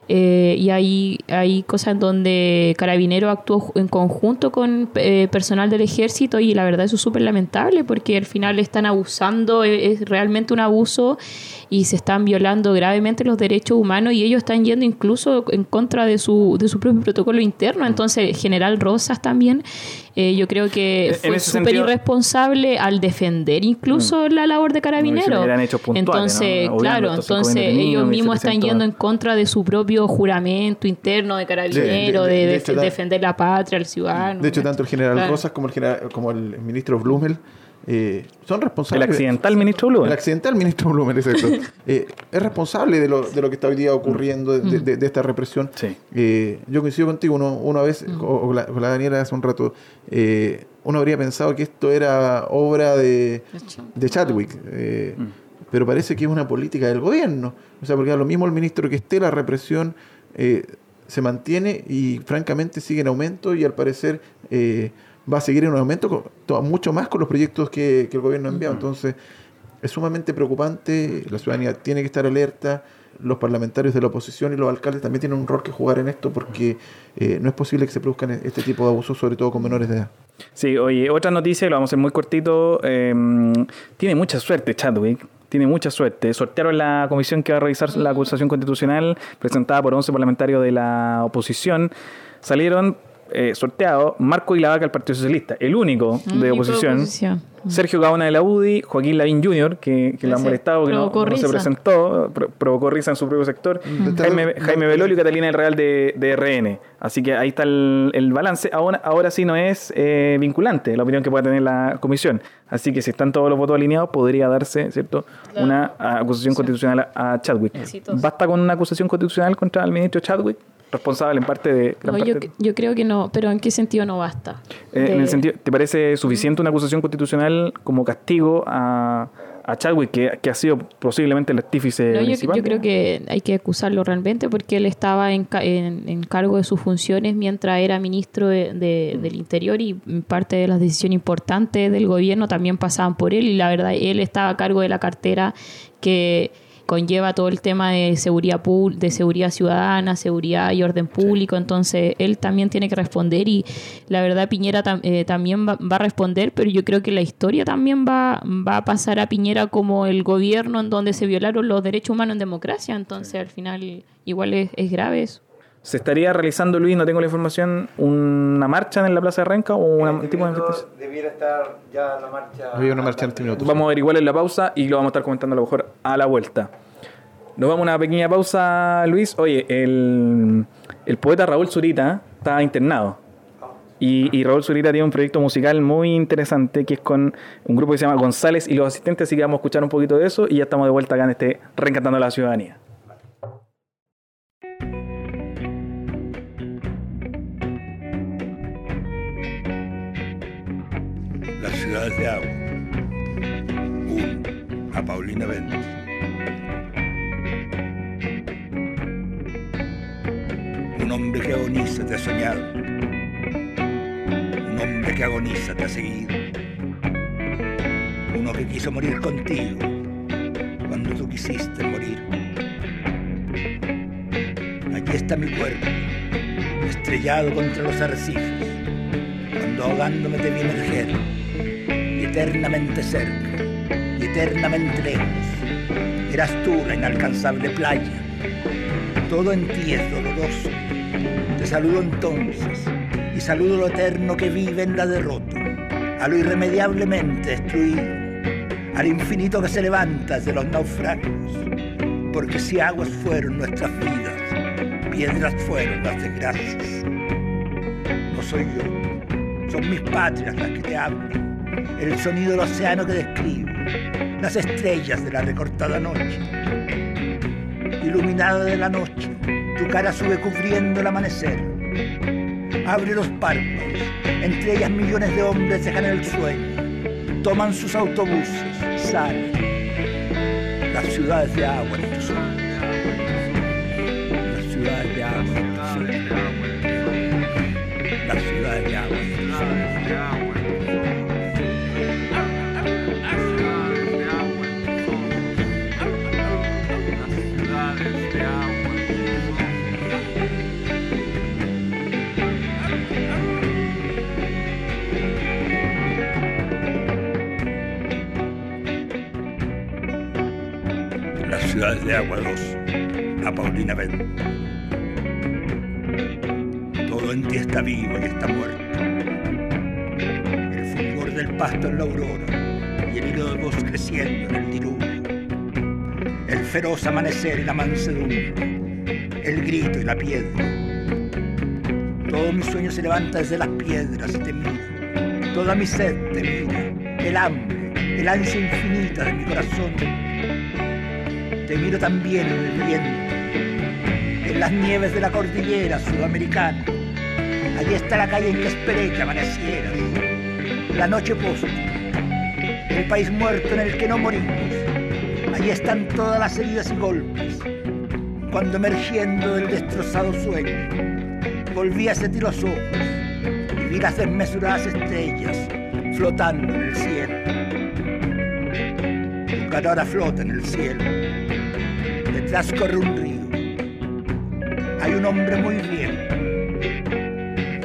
Eh, y hay, hay cosas en donde Carabinero actuó en conjunto con eh, personal del ejército y la verdad eso es súper lamentable porque al final están abusando, e, es, realmente un abuso y se están violando gravemente los derechos humanos y ellos están yendo incluso en contra de su, de su propio protocolo interno. Entonces, General Rosas también eh, yo creo que fue súper irresponsable al defender incluso mm. la labor de carabinero. entonces, claro, entonces ellos mismos están yendo en contra de su propio juramento interno de carabinero, de, defender la patria, al ciudadano. De hecho, tanto el general Rosas como el, general, como el ministro Blumel eh, son responsables. El accidental ministro Blumen. El accidental ministro Blumen, es eso. Eh, es responsable de lo, de lo que está hoy día ocurriendo, de, mm. esta represión. Eh, yo coincido contigo, uno, una vez, mm. con, la, Daniela hace un rato, uno habría pensado que esto era obra de, de Chadwick. Mm. Pero parece que es una política del gobierno. O sea, porque a lo mismo el ministro que esté, la represión se mantiene y francamente sigue en aumento y al parecer va a seguir en un aumento, mucho más con los proyectos que, el gobierno ha enviado. Entonces, es sumamente preocupante, la ciudadanía tiene que estar alerta, los parlamentarios de la oposición y los alcaldes también tienen un rol que jugar en esto porque eh, no es posible que se produzcan este tipo de abusos, sobre todo con menores de edad. Sí, oye, otra noticia, lo vamos a hacer muy cortito. Em, tiene mucha suerte Chadwick, tiene mucha suerte. Sortearon la comisión que va a revisar la acusación constitucional presentada por 11 parlamentarios de la oposición. Salieron eh, sorteado Marco Ilavaca del Partido Socialista, el único mm, de oposición. Sergio Gaona de la UDI, Joaquín Lavín Jr., que, que lo han molestado, que no, se presentó, provocó risa en su propio sector, mm. Jaime, Jaime Belolio y Catalina del Real de, de, RN. Así que ahí está el, balance. Ahora, ahora sí no es eh, vinculante la opinión que pueda tener la comisión. Así que si están todos los votos alineados, podría darse ¿cierto? una acusación constitucional a Chadwick. ¿Basta con una acusación constitucional contra el ministro Chadwick? Responsable en parte de... yo, creo que no, pero ¿en qué sentido no basta? Eh, en el sentido, ¿te parece suficiente una acusación constitucional como castigo a, a Chadwick, que, ha sido posiblemente el artífice no, yo, creo que hay que acusarlo realmente porque él estaba en, en, cargo de sus funciones mientras era ministro de, del Interior y parte de las decisiones importantes del gobierno también pasaban por él y la verdad él estaba a cargo de la cartera que conlleva todo el tema de seguridad de seguridad ciudadana, seguridad y orden público, entonces él también tiene que responder y la verdad Piñera eh, también va, a responder, pero yo creo que la historia también va, va a pasar a Piñera como el gobierno en donde se violaron los derechos humanos en democracia, entonces al final igual es, grave eso. ¿Se estaría realizando, Luis, no tengo la información, una marcha en la Plaza de Renca o un tipo de Debiera estar ya la marcha. Había una marcha en este minuto. Vamos a ver igual en la pausa y lo vamos a estar comentando a lo mejor a la vuelta. Nos vamos a una pequeña pausa, Luis. Oye, el, poeta Raúl Zurita está internado. Y, y, Raúl Zurita tiene un proyecto musical muy interesante que es con un grupo que se llama González y los asistentes, así que vamos a escuchar un poquito de eso y ya estamos de vuelta acá en este Reencantando a la Ciudadanía. De agua. 1. A Paulina Ventos. Un hombre que agoniza te ha soñado. Un hombre que agoniza te ha seguido. Uno que quiso morir contigo cuando tú quisiste morir. Aquí está mi cuerpo, estrellado contra los arrecifes, cuando ahogándome te vi emerger eternamente cerca y eternamente lejos. Eras tú la inalcanzable playa. Todo en ti es doloroso. Te saludo entonces y saludo lo eterno que vive en la derrota, a lo irremediablemente destruido, al infinito que se levanta de los naufragios. Porque si aguas fueron nuestras vidas, piedras fueron las desgracias. No soy yo, son mis patrias las que te hablan, el sonido del océano que describo, las estrellas de la recortada noche. Iluminada de la noche, tu cara sube cubriendo el amanecer. Abre los párpados, entre ellas millones de hombres dejan el sueño, toman sus autobuses, salen. Las ciudades de agua en tus ojos. Las ciudades de agua en tus ojos. Las ciudades de agua en tus ojos. Ciudades de agua 2. A Paulina Ben. Todo en ti está vivo y está muerto. El fulgor del pasto en la aurora y el hilo de voz creciendo en el diluvio. El feroz amanecer y la mansedumbre. El grito y la piedra. Todo mi sueño se levanta desde las piedras y te mira. Toda mi sed te mira. El hambre, el ansia infinita de mi corazón te miro también en el viento, en las nieves de la cordillera sudamericana. Allí está la calle en que esperé que amaneciera. La noche post, el país muerto en el que no morimos. Allí están todas las heridas y golpes. Cuando emergiendo del destrozado sueño, volví a sentir los ojos y vi las desmesuradas estrellas flotando en el cielo. Tu cara ahora flota en el cielo detrás corre un río. Hay un hombre muy viejo.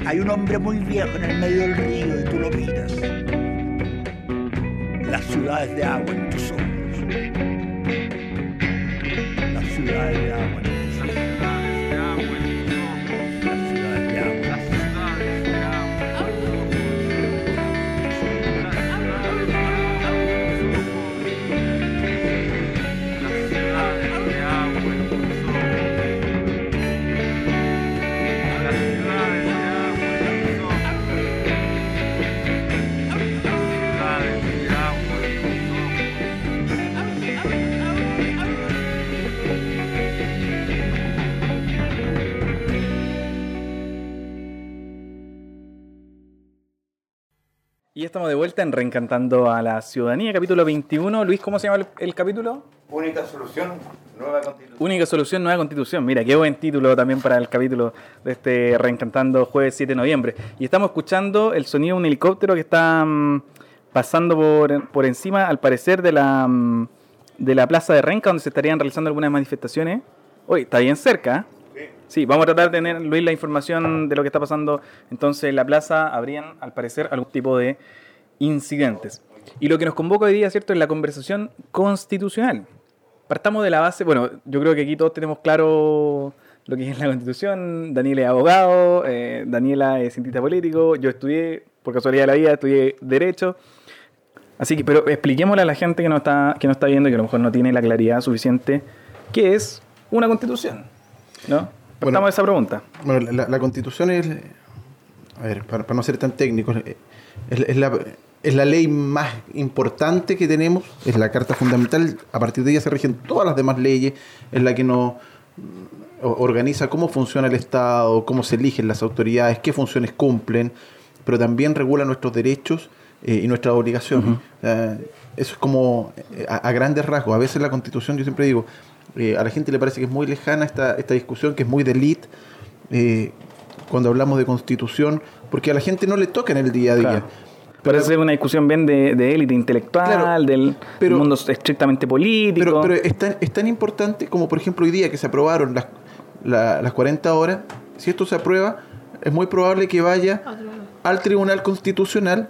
Hay un hombre muy viejo en el medio del río y tú lo miras. Las ciudades de agua Y estamos de vuelta en Reencantando a la Ciudadanía, capítulo 21. Luis, ¿cómo se llama el, el capítulo? Única solución, nueva constitución. Única solución, nueva constitución. Mira, qué buen título también para el capítulo de este Reencantando jueves 7 de noviembre. Y estamos escuchando el sonido de un helicóptero que está mm, pasando por, por encima, al parecer, de la, mm, de la plaza de Renca, donde se estarían realizando algunas manifestaciones. Hoy está bien cerca. ¿eh? Sí, vamos a tratar de tener, Luis, la información de lo que está pasando. Entonces, en la plaza habrían, al parecer, algún tipo de incidentes. Y lo que nos convoca hoy día, ¿cierto?, es la conversación constitucional. Partamos de la base, bueno, yo creo que aquí todos tenemos claro lo que es la constitución. Daniel es abogado, eh, Daniela es cientista político, yo estudié, por casualidad de la vida, estudié Derecho. Así que, pero expliquémosle a la gente que no está, que no está viendo y que a lo mejor no tiene la claridad suficiente, ¿qué es una constitución? ¿No? Partamos Bueno, de esa pregunta. Bueno, la, la constitución es, a ver, para, para no ser tan técnicos, eh, es, es la, es la ley más importante que tenemos, es la carta fundamental, a partir de ella se rigen todas las demás leyes, es la que nos mm, organiza cómo funciona el Estado, cómo se eligen las autoridades, qué funciones cumplen, pero también regula nuestros derechos eh, y nuestras obligaciones. Eso es como eh, a, a grandes rasgos. A veces la constitución, yo siempre digo, eh, a la gente le parece que es muy lejana esta, esta discusión, que es muy de elite, eh, cuando hablamos de constitución, porque a la gente no le toca en el día a día. Claro. Parece una discusión bien de, de élite intelectual, Claro, del pero- mundo estrictamente político. Pero, pero es, tan, es tan importante como, por ejemplo, hoy día que se aprobaron las, la- las 40 horas, si esto se aprueba, es muy probable que vaya al Tribunal Constitucional,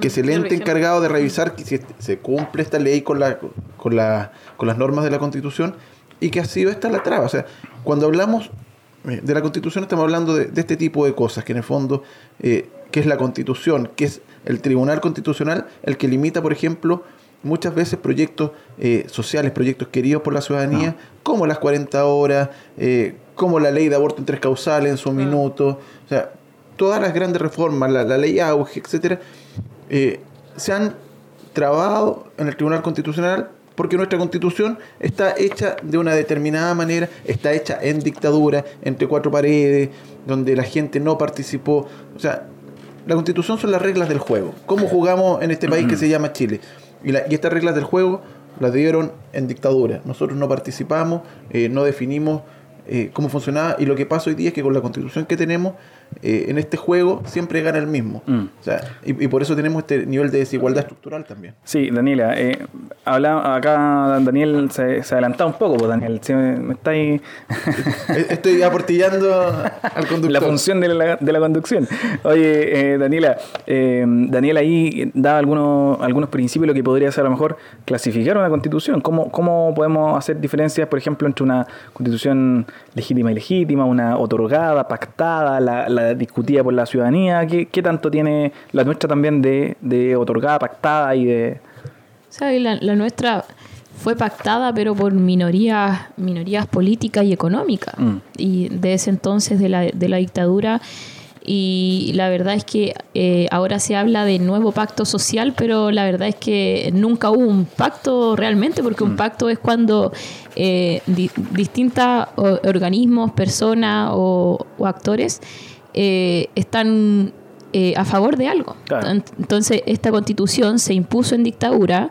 que es el Mm. ente encargado de revisar que si se cumple esta ley con, la, con, la, con las normas de la Constitución y que ha sido esta la traba. O sea, cuando hablamos eh, de la Constitución estamos hablando de, de este tipo de cosas, que en el fondo, eh, que es la Constitución, que es el Tribunal Constitucional el que limita, por ejemplo, muchas veces proyectos eh, sociales, proyectos queridos por la ciudadanía, como las 40 horas, eh, como la ley de aborto en tres causales en su minuto, o sea, todas las grandes reformas, la, la ley auge, etcétera, se han trabado en el Tribunal Constitucional porque nuestra constitución está hecha de una determinada manera, está hecha en dictadura, entre cuatro paredes, donde la gente no participó. O sea, la constitución son las reglas del juego. ¿Cómo jugamos en este país que se llama Chile? Y, la- y estas reglas del juego las dieron en dictadura. Nosotros no participamos, eh, no definimos eh, cómo funcionaba y lo que pasa hoy día es que con la constitución que tenemos eh, en este juego siempre gana el mismo. Mm. O sea, y, y por eso tenemos este nivel de desigualdad estructural también. Sí, Daniela, eh, habla, acá Daniel se, se adelantó un poco, pues Daniel, si me, me está ahí Eh, Estoy aportillando al conductor. la función de la, de la conducción. Oye, eh, Daniela, eh, Daniela ahí da algunos, algunos principios de lo que podría ser a lo mejor clasificar una constitución. ¿Cómo, ¿Cómo podemos hacer diferencias, por ejemplo, entre una constitución legítima y legítima, una otorgada, pactada, la, la discutida por la ciudadanía? ¿Qué, qué tanto tiene la nuestra también de, de otorgada, pactada y de... O sea, la, la nuestra fue pactada, pero por minorías, minorías políticas y económicas. Mm. Y de ese entonces de la, de la dictadura. Y la verdad es que eh, ahora se habla de nuevo pacto social, pero la verdad es que nunca hubo un pacto realmente, porque un pacto es cuando eh, di- distintos organismos, personas o, o actores eh, están eh, a favor de algo. Claro. Entonces, esta constitución se impuso en dictadura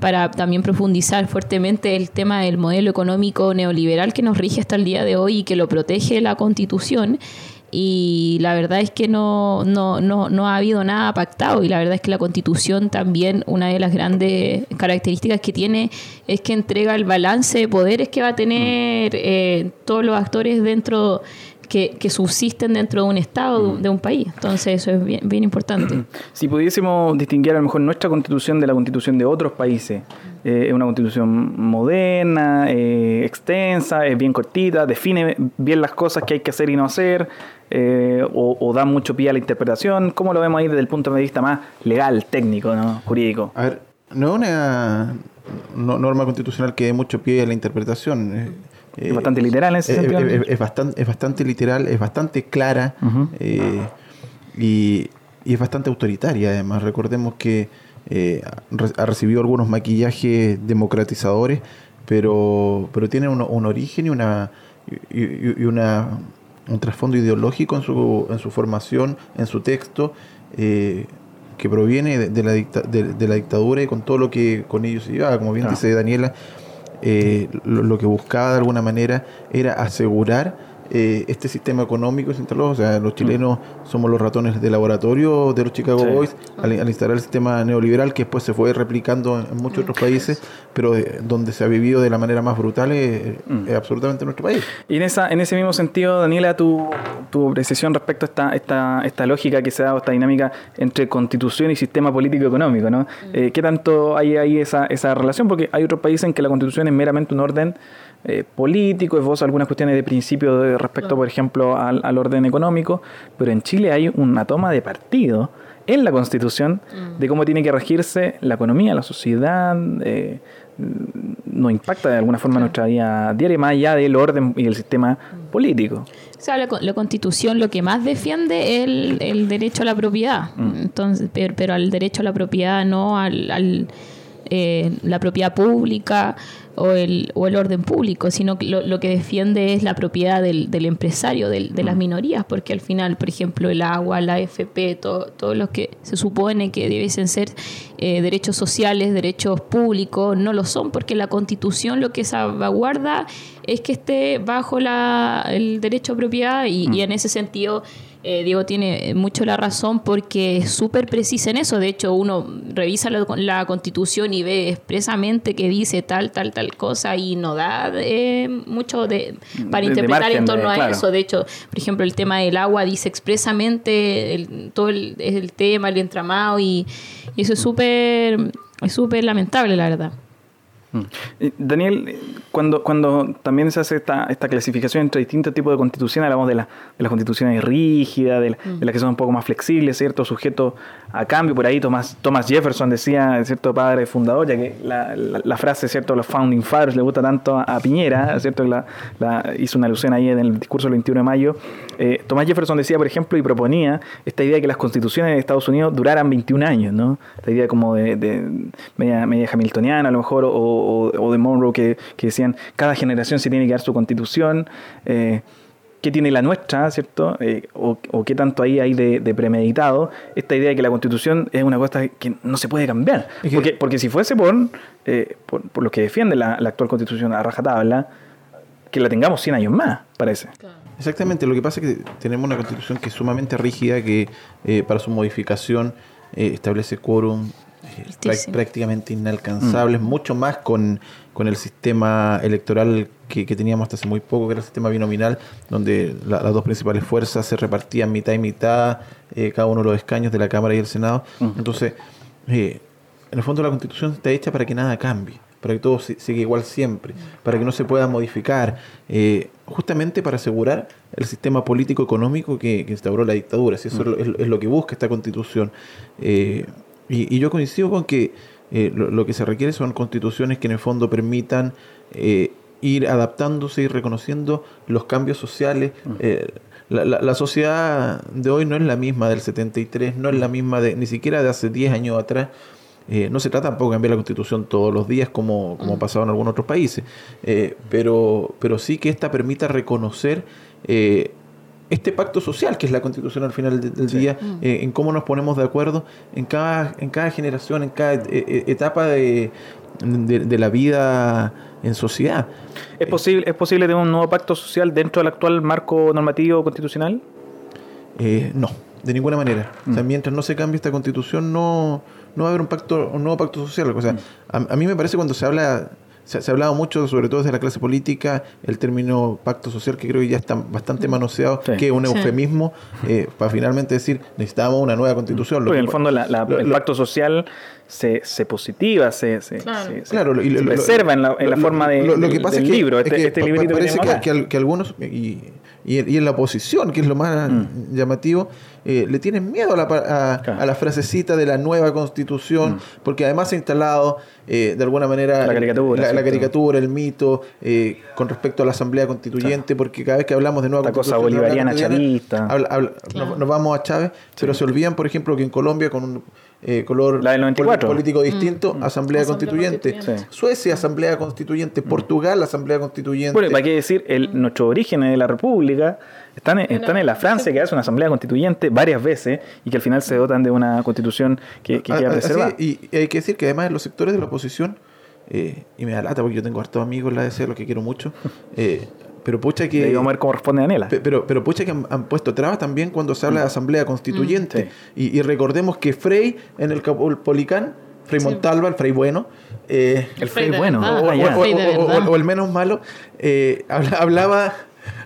para también profundizar fuertemente el tema del modelo económico neoliberal que nos rige hasta el día de hoy y que lo protege la constitución. Y la verdad es que no, no, no, no ha habido nada pactado y la verdad es que la constitución también, una de las grandes características que tiene es que entrega el balance de poderes que va a tener eh, todos los actores dentro que, que subsisten dentro de un Estado, de un- de un país. Entonces eso es bien, bien importante. Si pudiésemos distinguir a lo mejor nuestra constitución de la constitución de otros países, eh, es una constitución moderna, eh, extensa, es bien cortita, define bien las cosas que hay que hacer y no hacer, eh, o, o da mucho pie a la interpretación. ¿Cómo lo vemos ahí desde el punto de vista más legal, técnico, ¿no? jurídico? A ver, no es una no- norma constitucional que dé mucho pie a la interpretación. Eh, Es bastante literal en ese es, sentido. es- es bastante, es bastante literal, es bastante clara eh, y, y es bastante autoritaria además. Recordemos que eh, ha recibido algunos maquillajes democratizadores, pero, pero tiene un, un origen y una, y, una un trasfondo ideológico en su, en su formación, en su texto, eh, que proviene de, de la dicta- de, de la dictadura y con todo lo que con ello se llevaba. Como bien dice Daniela, eh, lo, lo que buscaba de alguna manera era asegurar eh, este sistema económico sin O sea, los chilenos somos los ratones de laboratorio de los Chicago Sí. Boys al, al instalar el sistema neoliberal que después se fue replicando en muchos otros países, pero eh, donde se ha vivido de la manera más brutal es, Mm. es absolutamente nuestro país. Y en, esa, en ese mismo sentido, Daniela, tu, tu precisión respecto a esta, esta, esta lógica que se da, o esta dinámica entre constitución y sistema político-económico, ¿no? Eh, ¿Qué tanto hay ahí esa, esa relación? Porque hay otros países en que la constitución es meramente un orden eh, político, esboza algunas cuestiones de principio de respecto, por ejemplo, al, al orden económico, pero en Chile hay una toma de partido en la constitución de cómo tiene que regirse la economía, la sociedad, eh, nos impacta de alguna forma nuestra vida diaria, más allá del orden y el sistema político. O sea, la, la constitución lo que más defiende es el, el derecho a la propiedad. Entonces, pero, pero al derecho a la propiedad, no al, al, eh, la propiedad pública o el, o el orden público, sino que lo, lo que defiende es la propiedad del, del empresario, del- de las minorías, porque al final, por ejemplo, el agua, la AFP, todo- todos los que se supone que debiesen ser eh, derechos sociales, derechos públicos, no lo son, porque la constitución lo que salvaguarda es que esté bajo la, el derecho a propiedad y, y en ese sentido eh, Diego tiene mucho la razón porque es súper precisa en eso. De hecho, uno revisa la, la constitución y ve expresamente que dice tal, tal, tal cosa y no da eh, mucho de, para De- de interpretar margen en de- torno a eso. De hecho, por ejemplo, el tema del agua dice expresamente el- todo el, el tema, el entramado y, y eso es súper es súper lamentable, la verdad. Mm. Daniel, cuando, cuando también se hace esta, esta clasificación entre distintos tipos de constituciones, hablamos de, la- de las constituciones rígidas, de, la- de las que son un poco más flexibles, ¿cierto? Sujeto a cambio, por ahí Thomas, Thomas Jefferson decía, ¿cierto? Padre fundador, ya que la, frase, ¿cierto? Los founding fathers le gusta tanto a, a Piñera, ¿cierto? La, la- hizo una alusión ahí en el discurso del 21 de mayo. Eh, Thomas Jefferson decía, por ejemplo, y proponía esta idea de que las constituciones de Estados Unidos duraran 21 años, ¿no? Esta idea como de, de media, media hamiltoniana, a lo mejor, o, o- o de Monroe, que, que decían, cada generación se tiene que dar su constitución. eh, ¿Qué tiene la nuestra, cierto? Eh, o, o qué tanto ahí hay de, de premeditado? Esta idea de que la constitución es una cosa que no se puede cambiar. Es que- Porque, porque si fuese por, eh, por, por lo que defiende la, la actual constitución a rajatabla, que la tengamos 100 años más, parece. Exactamente, lo que pasa es que tenemos una constitución que es sumamente rígida, que eh, para su modificación eh, establece quórum eh, prácticamente inalcanzables, mucho más con, con el sistema electoral que, que teníamos hasta hace muy poco, que era el sistema binominal, donde la- las dos principales fuerzas se repartían mitad y mitad, eh, cada uno de los escaños de la Cámara y el Senado. Entonces, eh, en el fondo la constitución está hecha para que nada cambie, para que todo si- siga igual siempre, para que no se pueda modificar, eh, justamente para asegurar el sistema político-económico que, que instauró la dictadura. Si eso es, lo, es lo- que busca esta constitución. Eh, y, y yo coincido con que eh, lo, lo que se requiere son constituciones que en el fondo permitan ir adaptándose y reconociendo los cambios sociales. La, la- la sociedad de hoy no es la misma del 73, no es la misma de ni siquiera de hace 10 años atrás. Eh, no se trata tampoco de cambiar la constitución todos los días como, como ha pasado en algunos otros países, eh, pero, pero sí que esta permita reconocer eh, este pacto social que es la constitución al final de- del día, eh, en cómo nos ponemos de acuerdo en cada, en cada generación, en cada etapa de, de- de la vida en sociedad. ¿Es posible, ¿Es posible tener un nuevo pacto social dentro del actual marco normativo constitucional? Eh, no, de ninguna manera. O sea, mientras no se cambie esta constitución, no, no va a haber un pacto, un nuevo pacto social. O sea, a, a mí me parece cuando se habla, se, se ha hablado mucho, sobre todo desde la clase política, el término pacto social, que creo que ya está bastante manoseado, Sí. que es un Sí. eufemismo, eh, para finalmente decir, necesitamos una nueva constitución. Lo Porque que en el fondo la- la- lo- el pacto social se, se positiva, se, se, Claro. se- Claro, y lo- preserva en la, en la lo- forma de, lo, lo que pasa del es que, libro, es este, que este pa- librito que parece que, algunos, y, y, y en la oposición, que es lo más Mm. llamativo, eh, le tienen miedo a la, a, Claro. Mm. a la frasecita de la nueva constitución, porque además se ha instalado eh, de alguna manera La caricatura, la, la el mito eh, con respecto a la asamblea constituyente, porque cada vez que hablamos de nueva cosa constitución, nueva bolivariana chavista. habla- habla- Claro. nos, nos vamos a Chávez, pero se olvidan, por ejemplo, que en Colombia con un eh, color La del 94. poli- político distinto, asamblea Asamblea constituyente. constituyente. Sí. Suecia, Asamblea Constituyente. Portugal, Asamblea Constituyente. Bueno, ¿para qué decir? El, nuestros orígenes de la República están, en- están en la Francia, que hace una asamblea constituyente varias veces y que al final se dotan de una constitución que, que Ah, queda ah, preservada. así, y hay que decir que además en los sectores de la oposición, eh, y me da lata porque yo tengo hartos amigos en la DC, los que quiero mucho, eh, pero pucha que... Digo a ver cómo responde Pero, pero pucha que han, han puesto trabas también cuando se habla de asamblea constituyente. Mm. Sí. Y, y recordemos que Frey en el Capolicán, Frei Montalva, el Frei bueno, eh, El de bueno. o, ah, o- el menos malo, eh, habla- hablaba,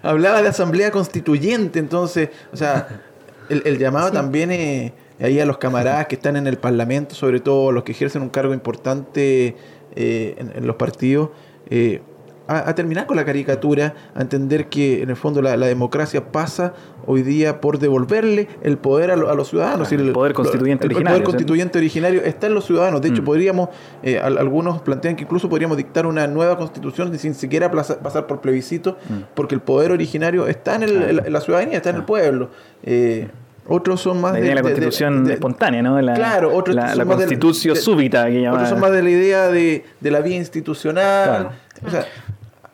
hablaba de asamblea constituyente, entonces, o sea, el, el llamado también eh, ahí a los camaradas que están en el Parlamento, sobre todo los que ejercen un cargo importante eh, en, en los partidos, eh, a, a terminar con la caricatura, a entender que en el fondo la, la democracia pasa hoy día por devolverle el poder a, lo- a los ciudadanos. Claro, el poder constituyente el originario, poder constituyente originario está en los ciudadanos. De hecho, Mm. podríamos, eh, al- algunos plantean que incluso podríamos dictar una nueva constitución sin siquiera plaza- pasar por plebiscito, porque el poder originario está en, el- Mm. En la, ciudadanía, está en el pueblo. Eh, otros son más La idea de la de- constitución de- espontánea, ¿no? La, Claro, otros la, son la constitución súbita que. Otros son más de la idea de, de la vía institucional. Claro. O sea,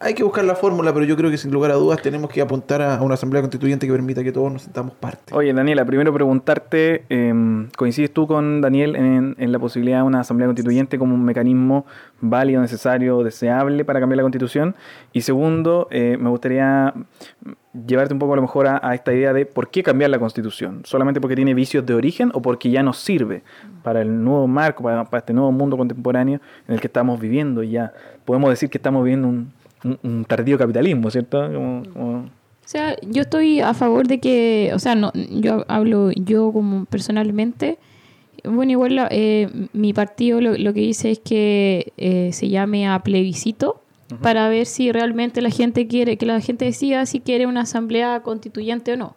hay que buscar la fórmula, pero yo creo que sin lugar a dudas tenemos que apuntar a una asamblea constituyente que permita que todos nos sentamos parte. Oye, Daniela, primero preguntarte, eh, ¿coincides tú con Daniel en, en la posibilidad de una asamblea constituyente como un mecanismo válido, necesario, deseable para cambiar la constitución? Y segundo, eh, me gustaría llevarte un poco a lo mejor a, esta idea de por qué cambiar la constitución. ¿Solamente porque tiene vicios de origen o porque ya nos sirve para el nuevo marco, para, este nuevo mundo contemporáneo en el que estamos viviendo? Y ya podemos decir que estamos viviendo un, un- tardío capitalismo, ¿cierto? O sea, yo estoy a favor de que, o sea, no, yo hablo yo como personalmente, Bueno, igual eh, mi partido lo, lo que dice es que eh, se llame a plebiscito para ver si realmente la gente quiere, que la gente decida si quiere una asamblea constituyente o no.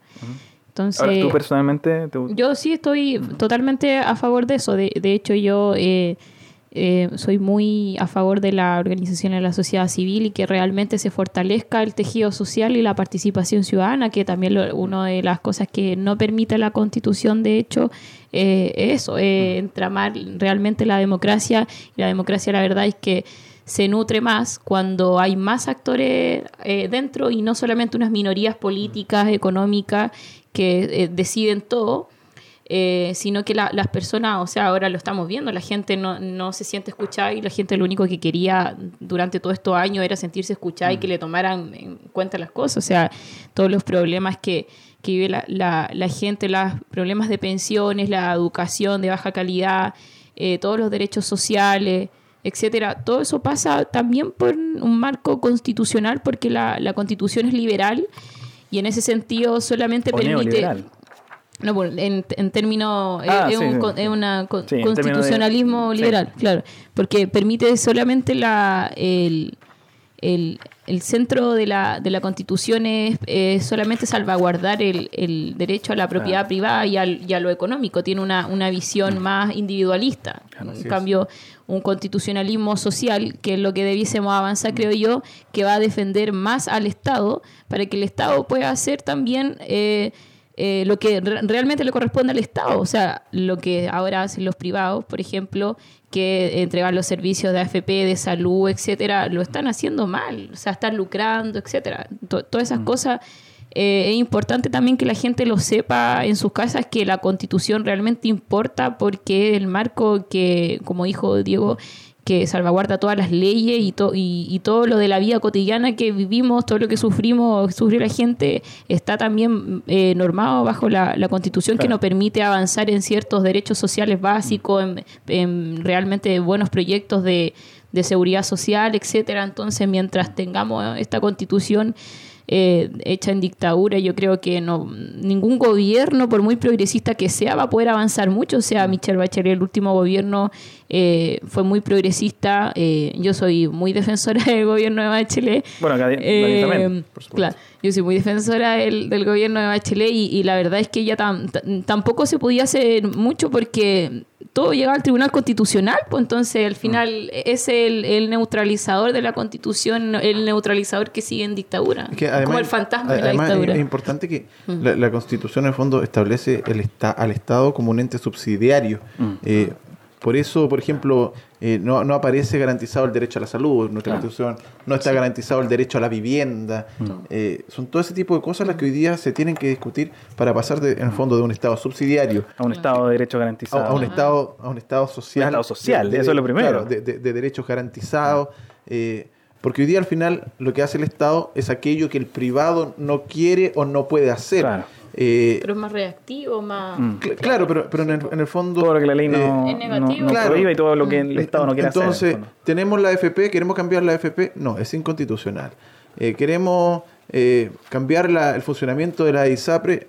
Entonces, Ahora, tú personalmente, te- yo sí estoy totalmente a favor de eso. De, de hecho, yo eh, eh, soy muy a favor de la organización de la sociedad civil y que realmente se fortalezca el tejido social y la participación ciudadana, que también lo- una de las cosas que no permite la constitución, de hecho, eh, es eso, eh, entramar realmente la democracia. Y la democracia, la verdad es que se nutre más cuando hay más actores eh, dentro y no solamente unas minorías políticas, económicas, que eh, deciden todo, eh, sino que la- las personas, o sea, ahora lo estamos viendo, la gente no, no se siente escuchada y la gente lo único que quería durante todos estos años era sentirse escuchada y que le tomaran en cuenta las cosas, o sea, todos los problemas que, que vive la, la- la gente, los problemas de pensiones, la educación de baja calidad, eh, todos los derechos sociales, etcétera. Todo eso pasa también por un marco constitucional porque la, la constitución es liberal y en ese sentido solamente o permite... No, bueno, en, en términos. Ah, es, sí, un sí. es una Sí, de- constitucionalismo liberal, claro. Porque permite solamente la. El, el, el centro de la, de la constitución es, es solamente salvaguardar el, el derecho a la propiedad privada y, al- y a lo económico. Tiene una, una visión más individualista. Claro, en es. cambio, un constitucionalismo social, que es lo que debiésemos avanzar, creo yo, que va a defender más al Estado para que el Estado pueda hacer también eh, eh, lo que re- realmente le corresponde al Estado. O sea, lo que ahora hacen los privados, por ejemplo, que entregan los servicios de AFP, de salud, etcétera, lo están haciendo mal. O sea, están lucrando, etcétera. To- todas esas cosas. eh, es importante también que la gente lo sepa en sus casas, que la constitución realmente importa porque el marco que, como dijo Diego, que salvaguarda todas las leyes y, to- y, y todo lo de la vida cotidiana que vivimos, todo lo que sufrimos, sufre la gente, está también eh, normado bajo la, la constitución que nos permite avanzar en ciertos derechos sociales básicos, en, en realmente buenos proyectos de, de seguridad social, etcétera. Entonces, mientras tengamos esta constitución eh, hecha en dictadura, yo creo que no ningún gobierno, por muy progresista que sea, va a poder avanzar mucho. O sea, Michelle Bachelet, el último gobierno, eh, fue muy progresista. Eh, yo soy muy defensora del gobierno de Bachelet. Bueno, acá Eh, también, por supuesto. claro, yo soy muy defensora del, del gobierno de Bachelet y, y la verdad es que ella tam- tampoco se podía hacer mucho porque todo llegaba al Tribunal Constitucional, pues entonces al final es el, el neutralizador de la Constitución, el neutralizador que sigue en dictadura, como el fantasma de la además es- dictadura. Es, importante que la, la Constitución, en el fondo, establece el esta- al Estado como un ente subsidiario. Eh, por eso, por ejemplo, eh, no, no aparece garantizado el derecho a la salud en nuestra Claro. Constitución, no está garantizado el derecho a la vivienda. Eh, son todo ese tipo de cosas las que hoy día se tienen que discutir para pasar, de- en el fondo, de un Estado subsidiario a un Estado de Derecho garantizado. a un estado a un estado social Un estado social, eso es lo primero. claro, de, de- de derechos garantizados eh, porque hoy día al final lo que hace el estado es aquello que el privado no quiere o no puede hacer Claro. Eh, Pero es más reactivo, más... Mm. cl- claro pero, pero en, el, en el fondo todo lo que la ley no, eh, Es negativo. no- no Claro. prohíbe y todo lo que el Estado no quiere entonces hacer. en el fondo. tenemos la AFP queremos cambiar la AFP no es inconstitucional Eh, queremos eh, cambiar la- el funcionamiento de la ISAPRE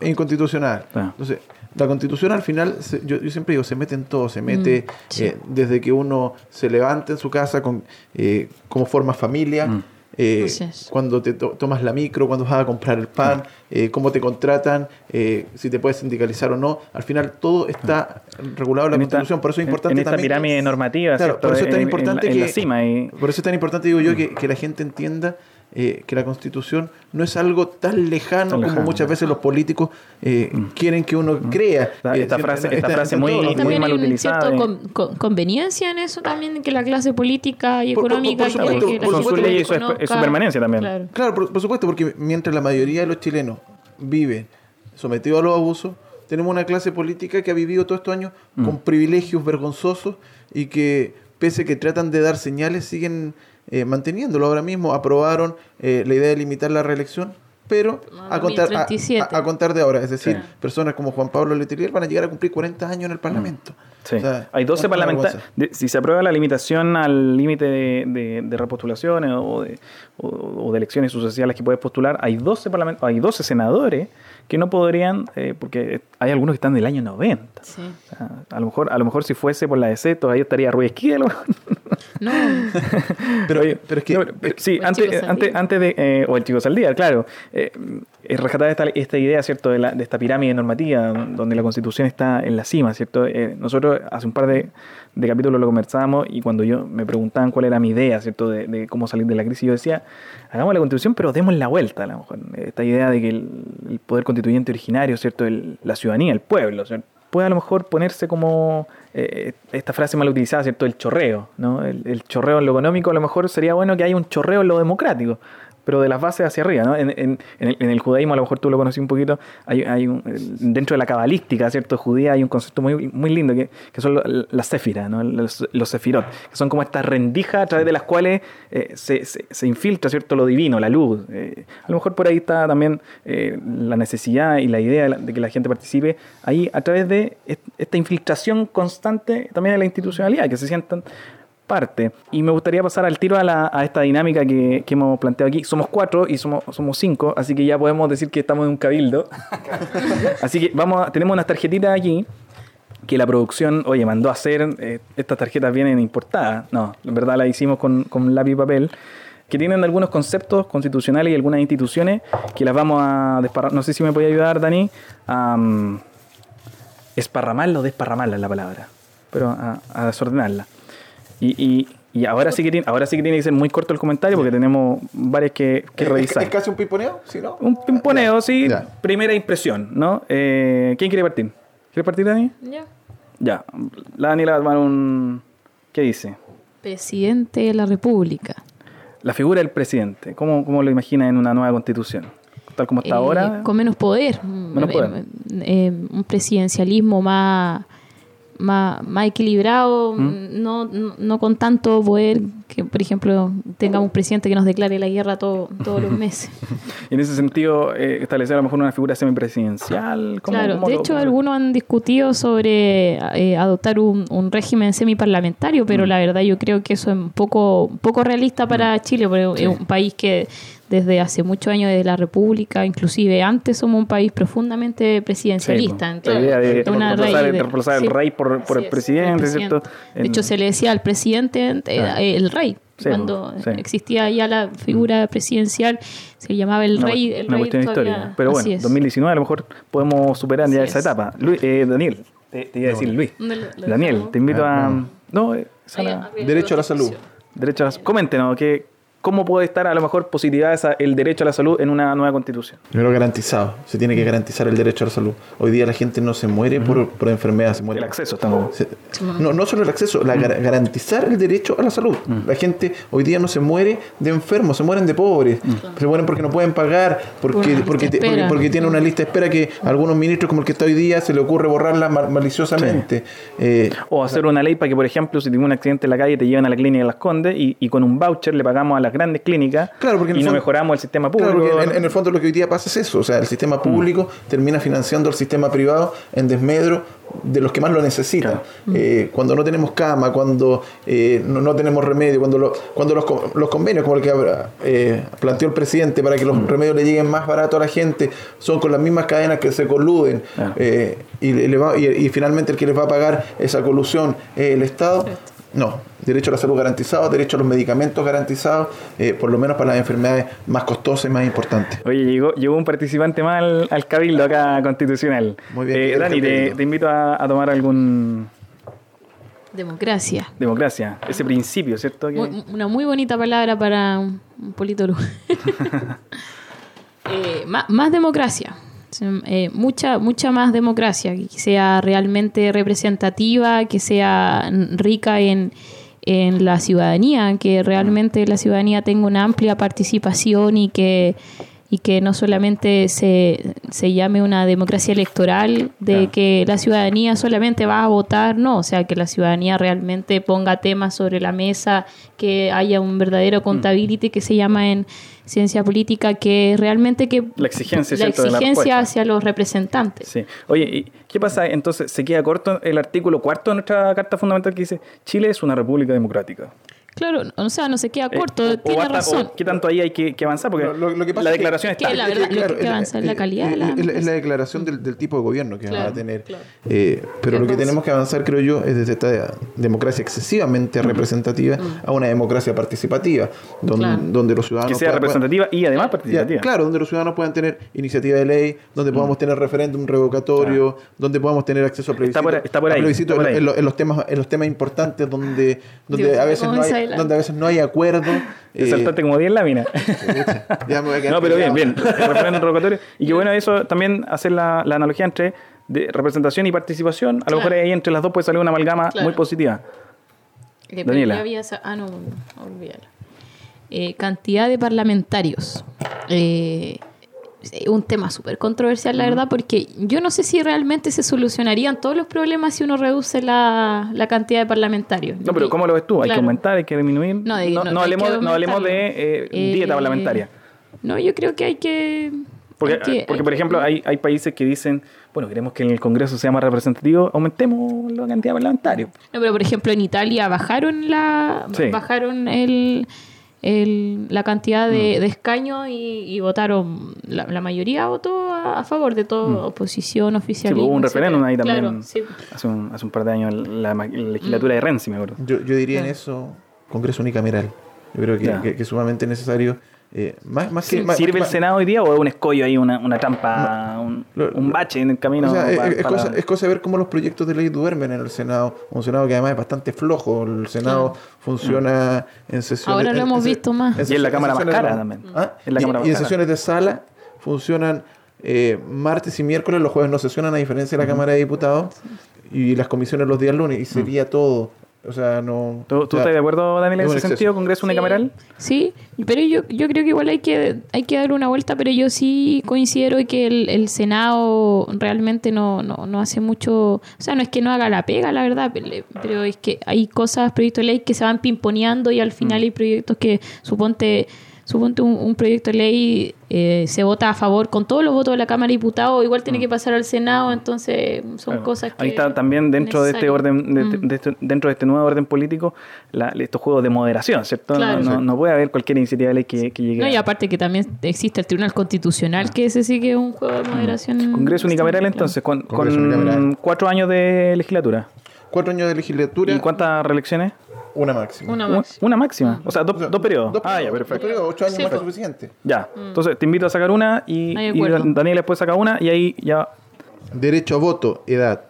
es inconstitucional Claro. entonces la constitución al final, se- yo, yo siempre digo, se mete en todo, se mete sí. eh, desde que uno se levanta en su casa, con eh, cómo forma familia, Mm. Eh, cuando te to- tomas la micro, cuando vas a comprar el pan, eh, cómo te contratan, eh, si te puedes sindicalizar o no. Al final todo está regulado en la En esta- Constitución, por eso es importante En esta también... pirámide normativa, Claro, ¿cierto? por eso es tan En- en importante la- en que... la cima. Y, Por eso es tan importante, digo yo, que, que la gente entienda eh, que la Constitución no es algo tan lejano Tan como muchas veces los políticos eh, quieren que uno crea. Esta- Eh, esta siempre- frase- esta está- frase muy- muy también mal hay un utilizada cierto y- con- con- conveniencia en eso también, que la clase política y Por- por- económica por que la por supuesto. Y es- su permanencia también. Claro. Claro, por, por supuesto, porque mientras la mayoría de los chilenos viven sometidos a los abusos, tenemos una clase política que ha vivido todos estos años Mm. con privilegios vergonzosos y que, pese que tratan de dar señales, siguen eh, manteniéndolo. Ahora mismo aprobaron eh, la idea de limitar la reelección, pero a contar, a, 2037. a- a contar de ahora. Es decir, Sí. personas como Juan Pablo Letelier van a llegar a cumplir 40 años en el Parlamento. Sí. O sea, Hay 12 no es una parlamentarios. Si se aprueba la limitación al límite de, de, de repostulaciones o de, o, o de elecciones sucesivas que puedes postular, hay 12, parlament- hay 12 senadores que no podrían, eh, porque hay algunos que están del año 90. Sí. O sea, a, lo mejor, a lo mejor si fuese por la DC, todavía estaría Ruiz Esquivel. No, Pero, Oye, pero es que, no, pero- sí, antes, antes, antes de. eh, o el chico Saldía, claro. Eh, es rescatar esta, esta idea, ¿cierto?, de, la- de esta pirámide normativa, donde la constitución está en la cima, ¿cierto? Eh, nosotros hace un par de, de capítulos lo conversábamos y cuando yo me preguntaban cuál era mi idea, ¿cierto?, de, de cómo salir de la crisis, yo decía, hagamos la constitución, pero demos la vuelta, a lo mejor. Esta idea de que el, el poder constituyente originario, ¿cierto?, el- la ciudadanía, el pueblo, ¿cierto? Puede a lo mejor ponerse como eh, esta frase mal utilizada, ¿cierto? El chorreo, ¿no? El, el chorreo en lo económico, a lo mejor sería bueno que haya un chorreo en lo democrático, pero de las bases hacia arriba, ¿no? En, el, judaísmo, a lo mejor tú lo conocí un poquito, hay, un- dentro de la cabalística, ¿cierto? Judía hay un concepto muy, muy lindo que, que son las séfiras, ¿no? Los, los sefirot, que son como estas rendijas a través de las cuales eh, se, se- infiltra, ¿cierto? Lo divino, la luz. Eh, a lo mejor por ahí está también eh, la necesidad y la idea de, que la gente participe ahí a través de est- esta infiltración constante también de la institucionalidad, que se sientan Y me gustaría pasar al tiro a, la- esta dinámica que, que hemos planteado aquí. Somos cuatro y somos, cinco, así que ya podemos decir que estamos en un cabildo. así que vamos a- tenemos unas tarjetitas aquí que la producción, oye, mandó a hacer. eh, estas tarjetas vienen importadas. No, en verdad las hicimos con, lápiz y papel. Que tienen algunos conceptos constitucionales y algunas instituciones que las vamos a desparramar. No sé si me puede ayudar, Dani, a mm, esparramarla o desparramarla es la palabra, pero a desordenarla. Y, y, y ahora, sí que tiene, ahora sí que tiene que ser muy corto el comentario porque tenemos varias que, que ¿Es- revisar. ¿Es, casi un pimponeo? ¿Sí, no? Un pimponeo, Ya, sí. ya. Primera impresión, ¿no? Eh, ¿Quién quiere partir? ¿Quiere partir, Dani? ya. Ya. La Dani le va a tomar un... ¿Qué dice? Presidente de la República. La figura del presidente. ¿Cómo, cómo lo imagina en una nueva constitución? Tal como está Eh, ahora. Con menos poder. Menos Eh, poder. eh, un presidencialismo más, más, más equilibrado, ¿Mm? no, no, no con tanto poder que, por ejemplo, tengamos un presidente que nos declare la guerra todo- todos los meses. Y en ese sentido, eh, establecer a lo mejor una figura semipresidencial. ¿Cómo- claro, cómo de lo- hecho algunos han discutido sobre eh, adoptar un, un régimen semiparlamentario, Mm. pero la verdad yo creo que eso es un poco, poco realista para Chile, porque es un país que desde hace muchos años, desde la República, inclusive antes, somos un país profundamente presidencialista. Sí, entonces, la idea de una reemplazar, de- reemplazar el sí, rey por, el es, presidente, el ¿cierto? De En- hecho, se le decía al presidente eh, Claro. el rey. Sí, Cuando sí. existía ya la figura presidencial, se llamaba el una, rey. El una rey cuestión todavía- histórica. Pero bueno, es. 2019 a lo mejor podemos superar ya esa es. etapa. Luis, eh, Daniel, te, te iba a decir Luis. ¿Dónde lo- lo Daniel, dejamos? te invito Ah, a... no. No, eh, Ahí, la- Derecho a la salud. Derecho a la... Coméntenos, que, ¿cómo puede estar a lo mejor positivada el derecho a la salud en una nueva constitución? Primero garantizado. Se tiene que garantizar el derecho a la salud. Hoy día la gente no se muere por, por enfermedad, se muere El acceso, estamos... Se- No, no solo el acceso, la gar- garantizar el derecho a la salud. La gente hoy día no se muere de enfermos, se mueren de pobres. Se mueren porque no pueden pagar, Por porque, una porque, porque, porque tiene una lista de espera que a algunos ministros, como el que está hoy día, se le ocurre borrarla ma- maliciosamente. Eh, O hacer una ley para que, por ejemplo, si tienes un accidente en la calle, te lleven a la clínica de Las Condes y, y con un voucher le pagamos a las grandes clínicas Claro, porque y no fondo- mejoramos el sistema público. en, en el fondo lo que hoy día pasa es eso, o sea, el sistema público termina financiando al sistema privado en desmedro de los que más lo necesitan. Eh, cuando no tenemos cama, cuando eh, no, no tenemos remedio, cuando, lo- cuando los, los convenios, como el que eh, planteó el presidente, para que los remedios le lleguen más barato a la gente, son con las mismas cadenas que se coluden Claro. eh, y, le- le va- y- y finalmente el que les va a pagar esa colusión es el Estado. No, derecho a la salud garantizado, derecho a los medicamentos garantizados, eh, por lo menos para las enfermedades más costosas y más importantes. Oye, llegó, llegó un participante más al, al cabildo acá constitucional. Muy bien, Eh, Dani, te, invito a, a tomar algún Democracia. democracia, ese principio, ¿cierto? Que- Muy- una muy bonita palabra para un, un politólogo. Eh, má- más, democracia. Eh, mucha, mucha más democracia, que sea realmente representativa, que sea rica en, en la ciudadanía, que realmente la ciudadanía tenga una amplia participación y que, y que no solamente se, se llame una democracia electoral de Claro. que la ciudadanía solamente va a votar, no, o sea, que la ciudadanía realmente ponga temas sobre la mesa, que haya un verdadero Mm. contability que se llama en ciencia política, que realmente que La exigencia, la ¿cierto? de la exigencia hacia los representantes. Sí. Oye, ¿y qué pasa? Entonces, se queda corto el artículo cuarto de nuestra Carta Fundamental que dice Chile es una república democrática. Claro, o sea, no se queda Eh, corto, o tiene basta- razón. o ¿Qué tanto ahí hay que, que avanzar? Porque Lo- lo- lo que pasa la es que- declaración que está. la Es verdad, lo que claro, avanza es la calidad de la es- es la democracia. declaración del, del tipo de gobierno que va Claro, a tener. claro. Eh, pero lo que tenemos que avanzar, creo yo, es desde esta democracia excesivamente representativa a una democracia participativa, donde, Claro. donde los ciudadanos que sea puedan- representativa y además Ya, participativa. claro, donde los ciudadanos puedan tener iniciativa de ley, donde podamos tener referéndum revocatorio, donde podamos tener acceso a plebiscito, por- está por a ahí, plebiscito está por en, ahí. en lo- en los temas en los temas importantes donde donde Dios, a veces no hay adelante. donde a veces no hay acuerdo. Te eh, saltaste como 10 láminas. ya me voy a quedar No, pero bien, bien. El referéndum revocatorio. Y que bueno, eso también hacer la, la analogía entre de representación y participación. A lo Claro. mejor ahí entre las dos puede salir una amalgama Claro. muy positiva. Eh, Daniela. había esa- ah, no, olvídalo. Eh, cantidad de parlamentarios. Eh, un tema súper controversial, la verdad, porque yo no sé si realmente se solucionarían todos los problemas si uno reduce la, la cantidad de parlamentarios. No, pero ¿cómo lo ves tú? ¿Hay que Claro. aumentar? ¿Hay que disminuir? No, de- no, no, no hablemos, que no hablemos de eh, dieta Eh, parlamentaria. No, yo creo que hay que... Porque, hay que- porque hay por que- ejemplo, hay, hay países que dicen, bueno, queremos que el Congreso sea más representativo, aumentemos la cantidad de parlamentarios. No, pero por ejemplo en Italia bajaron la Sí. bajaron el, el- la cantidad de, Mm. de escaños y, y votaron la, la mayoría votó a, a favor de todo oposición Mm. Sí, oficial pues, hubo un referéndum ahí también. claro, sí. hace, un, hace un par de años, la, la legislatura de Renzi, me acuerdo. Yo, yo diría en eso Congreso unicameral. Yo creo que, que- que es sumamente necesario. Eh, más, más que, más- ¿Sirve el más- Senado hoy día o es un escollo ahí, una, una trampa, un, Lo- un bache en el camino? O sea, es, pa- es para- cosa, es cosa de ver cómo los proyectos de ley duermen en el Senado. Un Senado que además es bastante flojo. El Senado funciona en sesiones. Ahora lo en- hemos en visto más. en Y en la Cámara más cara de- también. ¿Ah? En la y, Cámara más y en sesiones de sala funcionan eh, martes y miércoles. Los jueves no sesionan, a diferencia de la Cámara de Diputados. Y las comisiones los días lunes. Y sería todo. O sea, no. ¿Tú, estás de acuerdo, Daniel, en ese exceso. sentido? ¿Congreso unicameral? Sí, pero yo, yo creo que igual hay que, hay que dar una vuelta, pero yo sí considero que el, el Senado realmente no, no, no hace mucho, o sea, no es que no haga la pega, la verdad, pero, pero es que hay cosas, proyectos de ley que se van pimponeando y al final hay proyectos que, suponte, suponte un, un proyecto de ley eh, se vota a favor con todos los votos de la Cámara de Diputados, igual tiene que pasar al Senado, entonces son Claro. cosas que... Ahí está también dentro de este orden, de, Mm. de este- dentro de este nuevo orden político, la- estos juegos de moderación, ¿cierto? Claro. No, no- no puede haber cualquier iniciativa de ley que, que llegue No, y aparte que también existe el Tribunal Constitucional, que ese sí que es un juego de moderación. Congreso unicameral Claro. entonces, con, Congreso con unicameral. cuatro años de legislatura. Cuatro años de legislatura. ¿Y cuántas reelecciones? Una máxima. Una máxima. O sea, dos, O sea, dos periodos. Dos ah, ya, periodos, perfecto. dos periodos, ocho años Sí, más que suficiente. Ya. Entonces te invito a sacar una y, y. Daniel después saca una y ahí ya. Derecho a voto, edad.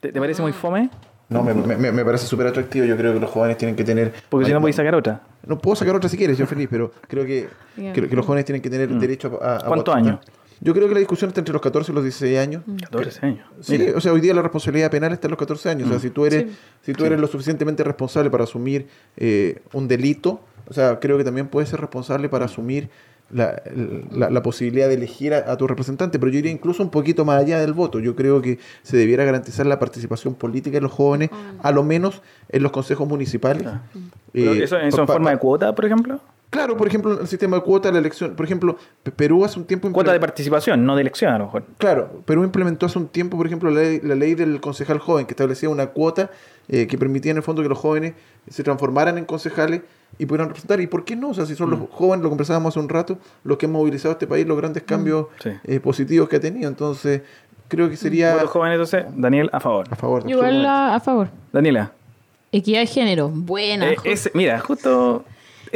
¿Te, te parece muy fome? No, me, me- me parece súper atractivo. Yo creo que los jóvenes tienen que tener. Porque si no podéis sacar otra. No puedo sacar otra si quieres, yo feliz, pero creo que, que, que los jóvenes tienen que tener derecho a, a ¿Cuántos votar. años? Yo creo que la discusión está entre los 14 y los 16 años. 14 años. Sí, Mira. o sea, hoy día la responsabilidad penal está en los 14 años. O sea, si tú eres, Sí. si tú eres lo suficientemente responsable para asumir eh, un delito, o sea, creo que también puedes ser responsable para asumir la, la- la posibilidad de elegir a, a tu representante. Pero yo iría incluso un poquito más allá del voto. Yo creo que se debiera garantizar la participación política de los jóvenes, a lo menos en los consejos municipales. Pero Eh, ¿Eso, en forma de cuota, por ejemplo? Claro, por ejemplo, el sistema de cuota, la elección. Por ejemplo, Pe- Perú hace un tiempo. Cuota de participación, no de elección a lo mejor. Claro, Perú implementó hace un tiempo, por ejemplo, la ley, la ley del concejal joven, que establecía una cuota eh, que permitía en el fondo que los jóvenes se transformaran en concejales y pudieran representar. ¿Y por qué no? O sea, si son los jóvenes, lo conversábamos hace un rato, los que han movilizado este país, los grandes cambios Sí. eh, positivos que ha tenido. Entonces, creo que sería Votos jóvenes, entonces, Daniel a favor. a favor. Igual a, a favor. Daniela. Equidad de género. Buena. eh, ese, mira, justo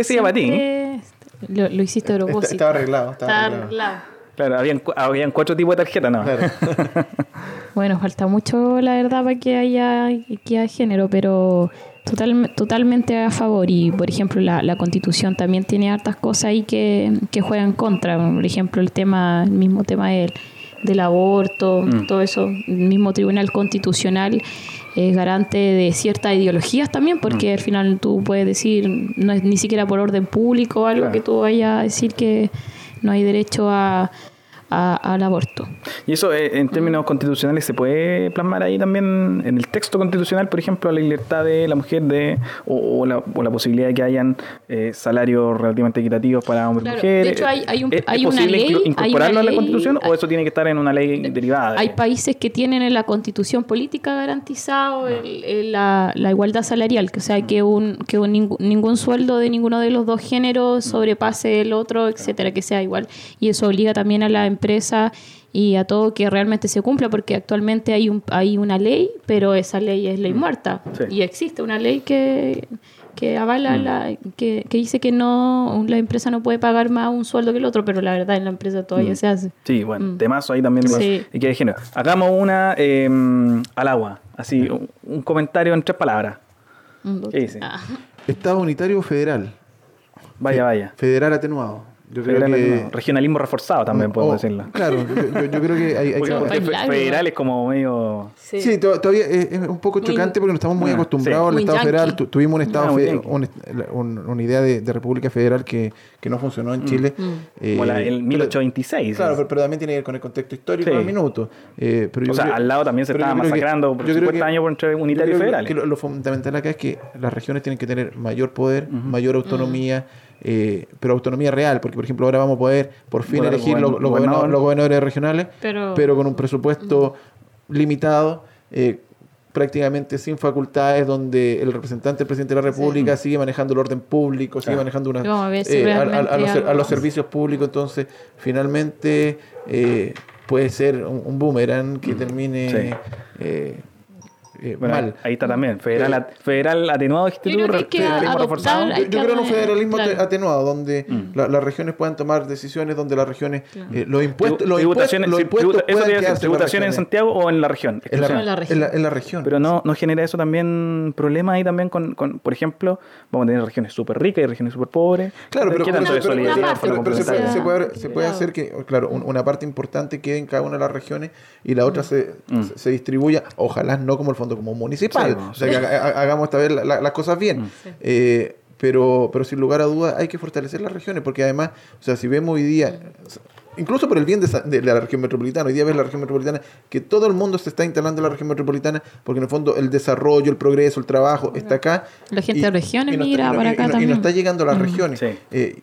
ese ya para ti. Siempre Lo, lo hiciste a Está- propósito. estaba arreglado. Estaba Está arreglado. arreglado. Claro, habían, habían cuatro tipos de tarjetas, ¿no? Claro. Bueno, falta mucho, la verdad, para que haya equidad de género, pero total, totalmente a favor. Y, por ejemplo, la, la constitución también tiene hartas cosas ahí que, que juegan contra. Por ejemplo, el tema, el mismo tema del, del aborto, Mm. todo eso. El mismo tribunal constitucional es garante de ciertas ideologías también, porque al final tú puedes decir, no es ni siquiera por orden público o algo Claro. que tú vayas a decir que no hay derecho a, a- al aborto. Y eso eh, en términos constitucionales se puede plasmar ahí también en el texto constitucional, por ejemplo, la libertad de la mujer de o, o la, o la posibilidad de que hayan eh, salarios relativamente equitativos para hombres y Claro, mujeres. de hecho, hay- hay un- ¿Es, hay es una posible ley- hay incorporarlo a la Constitución o eso tiene que estar en una ley derivada? de- Hay países que tienen en la constitución política garantizado el- el- la, la igualdad salarial, que o sea que un que un ningún, ningún sueldo de ninguno de los dos géneros sobrepase el otro, etcétera, que sea igual. Y eso obliga también a la empresa y a todo que realmente se cumpla, porque actualmente hay un hay una ley, pero esa ley es ley muerta Sí. y existe una ley que que avala la que, que dice que no la empresa no puede pagar más un sueldo que el otro, pero la verdad en la empresa todavía se hace. Sí, bueno, Mm. temazo ahí también Sí. de que género. Hagamos una eh, al agua, así, un, un comentario en tres palabras. ¿Qué dice? Ah. Estado unitario federal. Vaya, vaya. Federal atenuado. Yo creo que... no, Regionalismo reforzado también podemos Oh, decirlo. Claro, yo, yo- creo que hay, hay Porque, que... federal es como medio... Sí, to- todavía es, es un poco chocante porque no estamos muy Ah, acostumbrados sí. al Estado federal. Tu- tuvimos un Estado Ah, fe- yankee. un un- una idea de, de República Federal que, que no funcionó en Chile. Eh, Como la- el pero- 1826. Claro, pero, pero también tiene que ver con el contexto histórico Sí. del minuto. Eh, pero yo o sea, creo- al lado también se pero estaba creo que- masacrando por yo creo 50 que- años por entre unitarios federales. que lo, lo fundamental acá es que las regiones tienen que tener mayor poder, mayor autonomía, eh, pero autonomía real, porque por ejemplo ahora vamos a poder por fin Bueno, elegir los, los gobernador. gobernadores, los gobernadores regionales, Pero- pero con un presupuesto limitado. eh, prácticamente sin facultades donde el representante del presidente de la república sigue manejando el orden público sigue Claro. manejando una, Vamos a ver si eh, a- a- a, realmente los, a los servicios públicos entonces finalmente eh, puede ser un, un boomerang que termine Sí. eh, eh, Bueno, mal ahí está también. Federal, at- federal atenuado instituto. creo que hay reforzado. yo, yo creo en un federalismo claro. ate- atenuado donde Mm. la- las regiones puedan tomar decisiones donde las regiones eh, los impuestos los impuestos, Tributaciones- los impuestos tributa- eso puedan decir, ¿Tributación en. Santiago o en la región? en la, En la región. en la- en la región Pero no, no genera eso también problemas ahí también con, con, por ejemplo, vamos a tener regiones súper ricas y regiones súper pobres. Claro, pero, ¿Qué pero- tanto de pero- pero- se, puede, se puede- se puede hacer que, claro, un- una parte importante quede en cada una de las regiones y la otra se, se- se distribuya, ojalá no como el fondo como municipal, Sí, o sea, que haga- haga- hagamos esta vez la- la- las cosas bien. Eh, pero, pero sin lugar a dudas hay que fortalecer las regiones, porque además, o sea, si vemos hoy día, incluso por el bien de, esa- de la región metropolitana, hoy día ves la región metropolitana, que todo el mundo se está instalando en la región metropolitana, porque en el fondo el desarrollo, el progreso, el trabajo está acá. La gente de regiones no migra y no- para y acá no- y no también. está llegando a las regiones. Sí. Eh,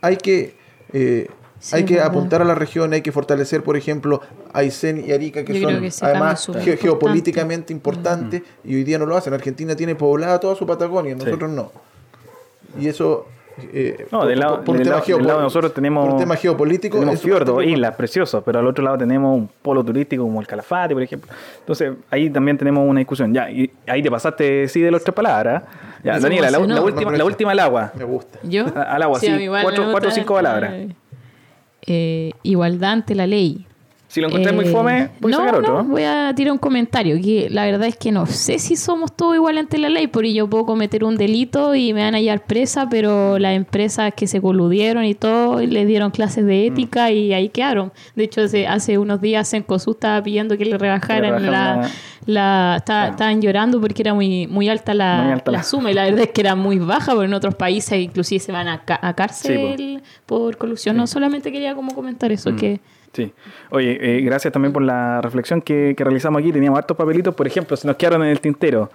hay que eh, Sí, hay que verdad. apuntar a la región, hay que fortalecer, por ejemplo, Aysén y Arica, que Yo son que además ge- importante. geopolíticamente importantes y hoy día no lo hacen. Argentina tiene poblada toda su Patagonia, nosotros no. Y eso... eh, No, del lado, un del tema lado- del lado de nosotros tenemos, por un tema geopolítico. tenemos es fiordos, islas preciosas, pero al otro lado tenemos un polo turístico como el Calafate, por ejemplo. Entonces, ahí también tenemos una discusión. Ya, y ahí te pasaste, sí, de las tres palabras. Ya, Se Daniela, la, la última, la última al agua. Me gusta. ¿Yo? Al agua, sí, igual cuatro- o cinco palabras. Eh, igualdad ante la ley. Si lo encontré muy Eh, fome, voy a sacar otro. no, voy a tirar un comentario. Que la verdad es que no sé si somos todos iguales ante la ley, porque yo puedo cometer un delito y me van a hallar presa, pero las empresas que se coludieron y todo, les dieron clases de Mm. ética y ahí quedaron. De hecho, hace, hace unos días en COSU estaba pidiendo que le rebajaran rebajaran la... la- la está- Claro. Estaban llorando porque era muy, muy alta la, Muy alta la la- suma y la verdad es que era muy baja, porque en otros países inclusive se van a, ca- a cárcel por colusión. No solamente quería como comentar Mm. eso, que... Sí. Oye, eh, gracias también por la reflexión que, que realizamos aquí. Teníamos hartos papelitos, por ejemplo, se nos quedaron en el tintero.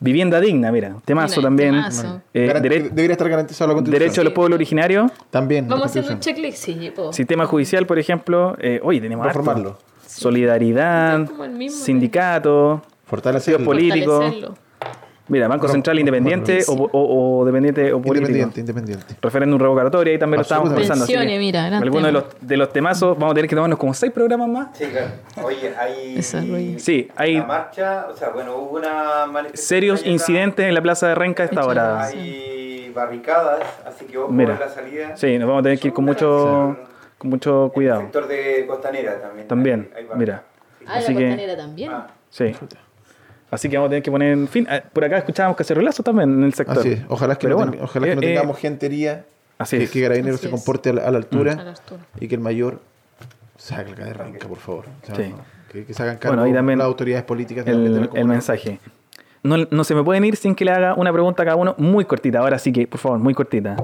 Vivienda digna, mira, temazo Mira, también. temazo. Eh, debería estar garantizado la constitución. derecho de los pueblos originarios. También. Vamos haciendo un checklist, sí. Sistema judicial, por ejemplo. Eh, oye, tenemos harto. Solidaridad, mismo, sindicato, Fortalecerlo. político. Fortalecerlo. Mira, Banco Central independiente o, o- o dependiente o político. Independiente, independiente. Referéndum revocatorio, ahí también lo estábamos pensando. así que Pensiones, mira, gran Algunos de los, de los temazos, vamos a tener que tomarnos como seis programas más. Sí, claro. Oye, hay. Sí, hay Una marcha, o sea, bueno, hubo una manifestación. serios incidentes en la Plaza de Renca a esta hora. Hay barricadas, así que ojo Mira. la salida. Sí, nos vamos a tener que ir con mucho, con mucho El cuidado. sector de Costanera también. También, mira. Sí. Ah, Así la que- costanera también. Ah, Sí. Así que vamos a tener que poner en fin. ah, Por acá escuchábamos cacerolazo también en el sector. Así es. Ojalá que, Pero no, bueno, ten- ojalá que no eh, eh, tengamos gentería, así que, es. que Carabineros Así se comporte a la, a la altura A la altura. y que el mayor saque la cadera renca, por favor. O sea, Sí. que, que se hagan cargo Bueno, las autoridades políticas de el, el mensaje. No, no se me pueden ir sin que le haga una pregunta a cada uno muy cortita. Ahora sí que, por favor, muy cortita.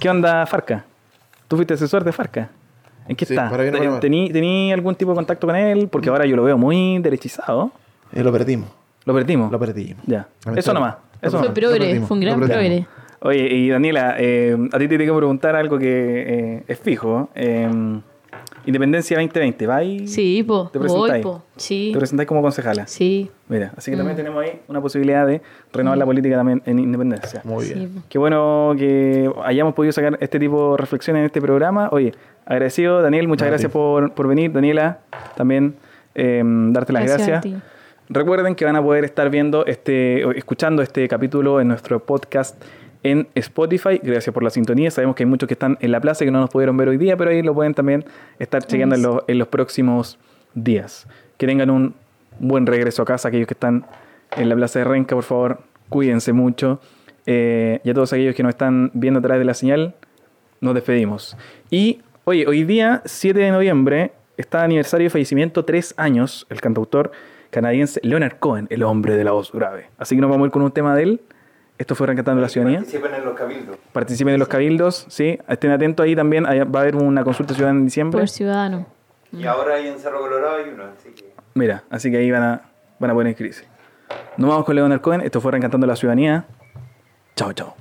¿Qué onda, Farca? ¿Tú fuiste asesor de Farca? ¿En qué Sí, está? para bien o para mal. ¿Tení, tení algún tipo de contacto con él? Porque ahora yo lo veo muy derechizado. Eh, lo perdimos. ¿Lo perdimos? Lo perdimos. Ya. Eso nomás. Eso Fue nomás. Progre, fue un gran progre. Oye, y Daniela, eh, a ti te tengo que preguntar algo que eh, es fijo. eh, Independencia 2020, ¿va ahí? Sí, po. ¿Te Voy, presentáis? po. Sí. ¿Te presentáis como concejala? Sí. Mira, así que Mm. también tenemos ahí una posibilidad de renovar la política también en Independencia. Muy bien. Qué bueno que hayamos podido sacar este tipo de reflexiones en este programa. Oye, agradecido, Daniel, muchas A gracias por, por venir. Daniela, también eh, darte las Gracias a gracias. ti. Recuerden que van a poder estar viendo este, escuchando este capítulo en nuestro podcast en Spotify. Gracias por la sintonía. Sabemos que hay muchos que están en la plaza y que no nos pudieron ver hoy día, pero ahí lo pueden también estar chequeando en, los- en los próximos días. Que tengan un buen regreso a casa, aquellos que están en la plaza de Renca, por favor, cuídense mucho. Eh, y a todos aquellos que nos están viendo a través de la señal, nos despedimos. Y, oye, hoy día, 7 de noviembre, está aniversario de fallecimiento, tres años, el cantautor canadiense Leonard Cohen, el hombre de la voz grave. Así que nos vamos a ir con un tema de él. Esto fue Rescatando la Ciudadanía. Participen en los cabildos. Participen de los cabildos, sí. Estén atentos ahí también. Va a haber una consulta ciudadana en diciembre. Por ciudadano. Y ahora hay en Cerro Colorado hay uno, así que... Mira, así que ahí van a, van a poner inscribirse. Nos vamos con Leonard Cohen. Esto fue Reencantando la Ciudadanía. Chao, chao.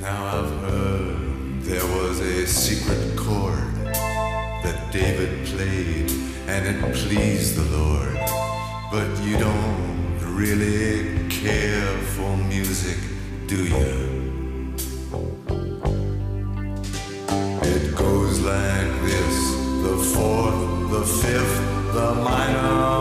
Now I've heard there was a secret chord that David played and it pleased the Lord. But you don't really care for music, do you? It goes like this the fourth, the fifth, the minor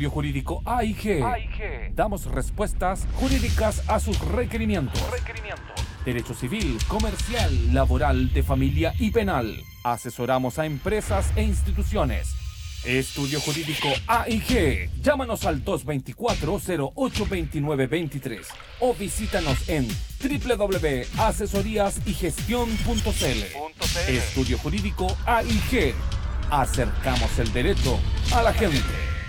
estudio jurídico AIG. Damos respuestas jurídicas a sus requerimientos. requerimientos. Derecho civil, comercial, laboral, de familia y penal. Asesoramos a empresas e instituciones. Estudio Jurídico AIG. Llámanos al 224-0829-23 o visítanos en www.asesoriasygestion.cl. Estudio Jurídico AIG. Acercamos el derecho a la gente.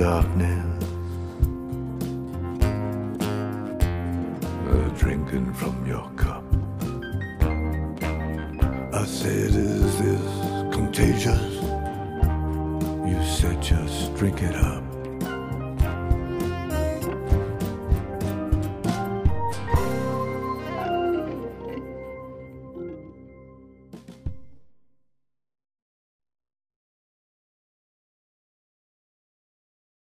uh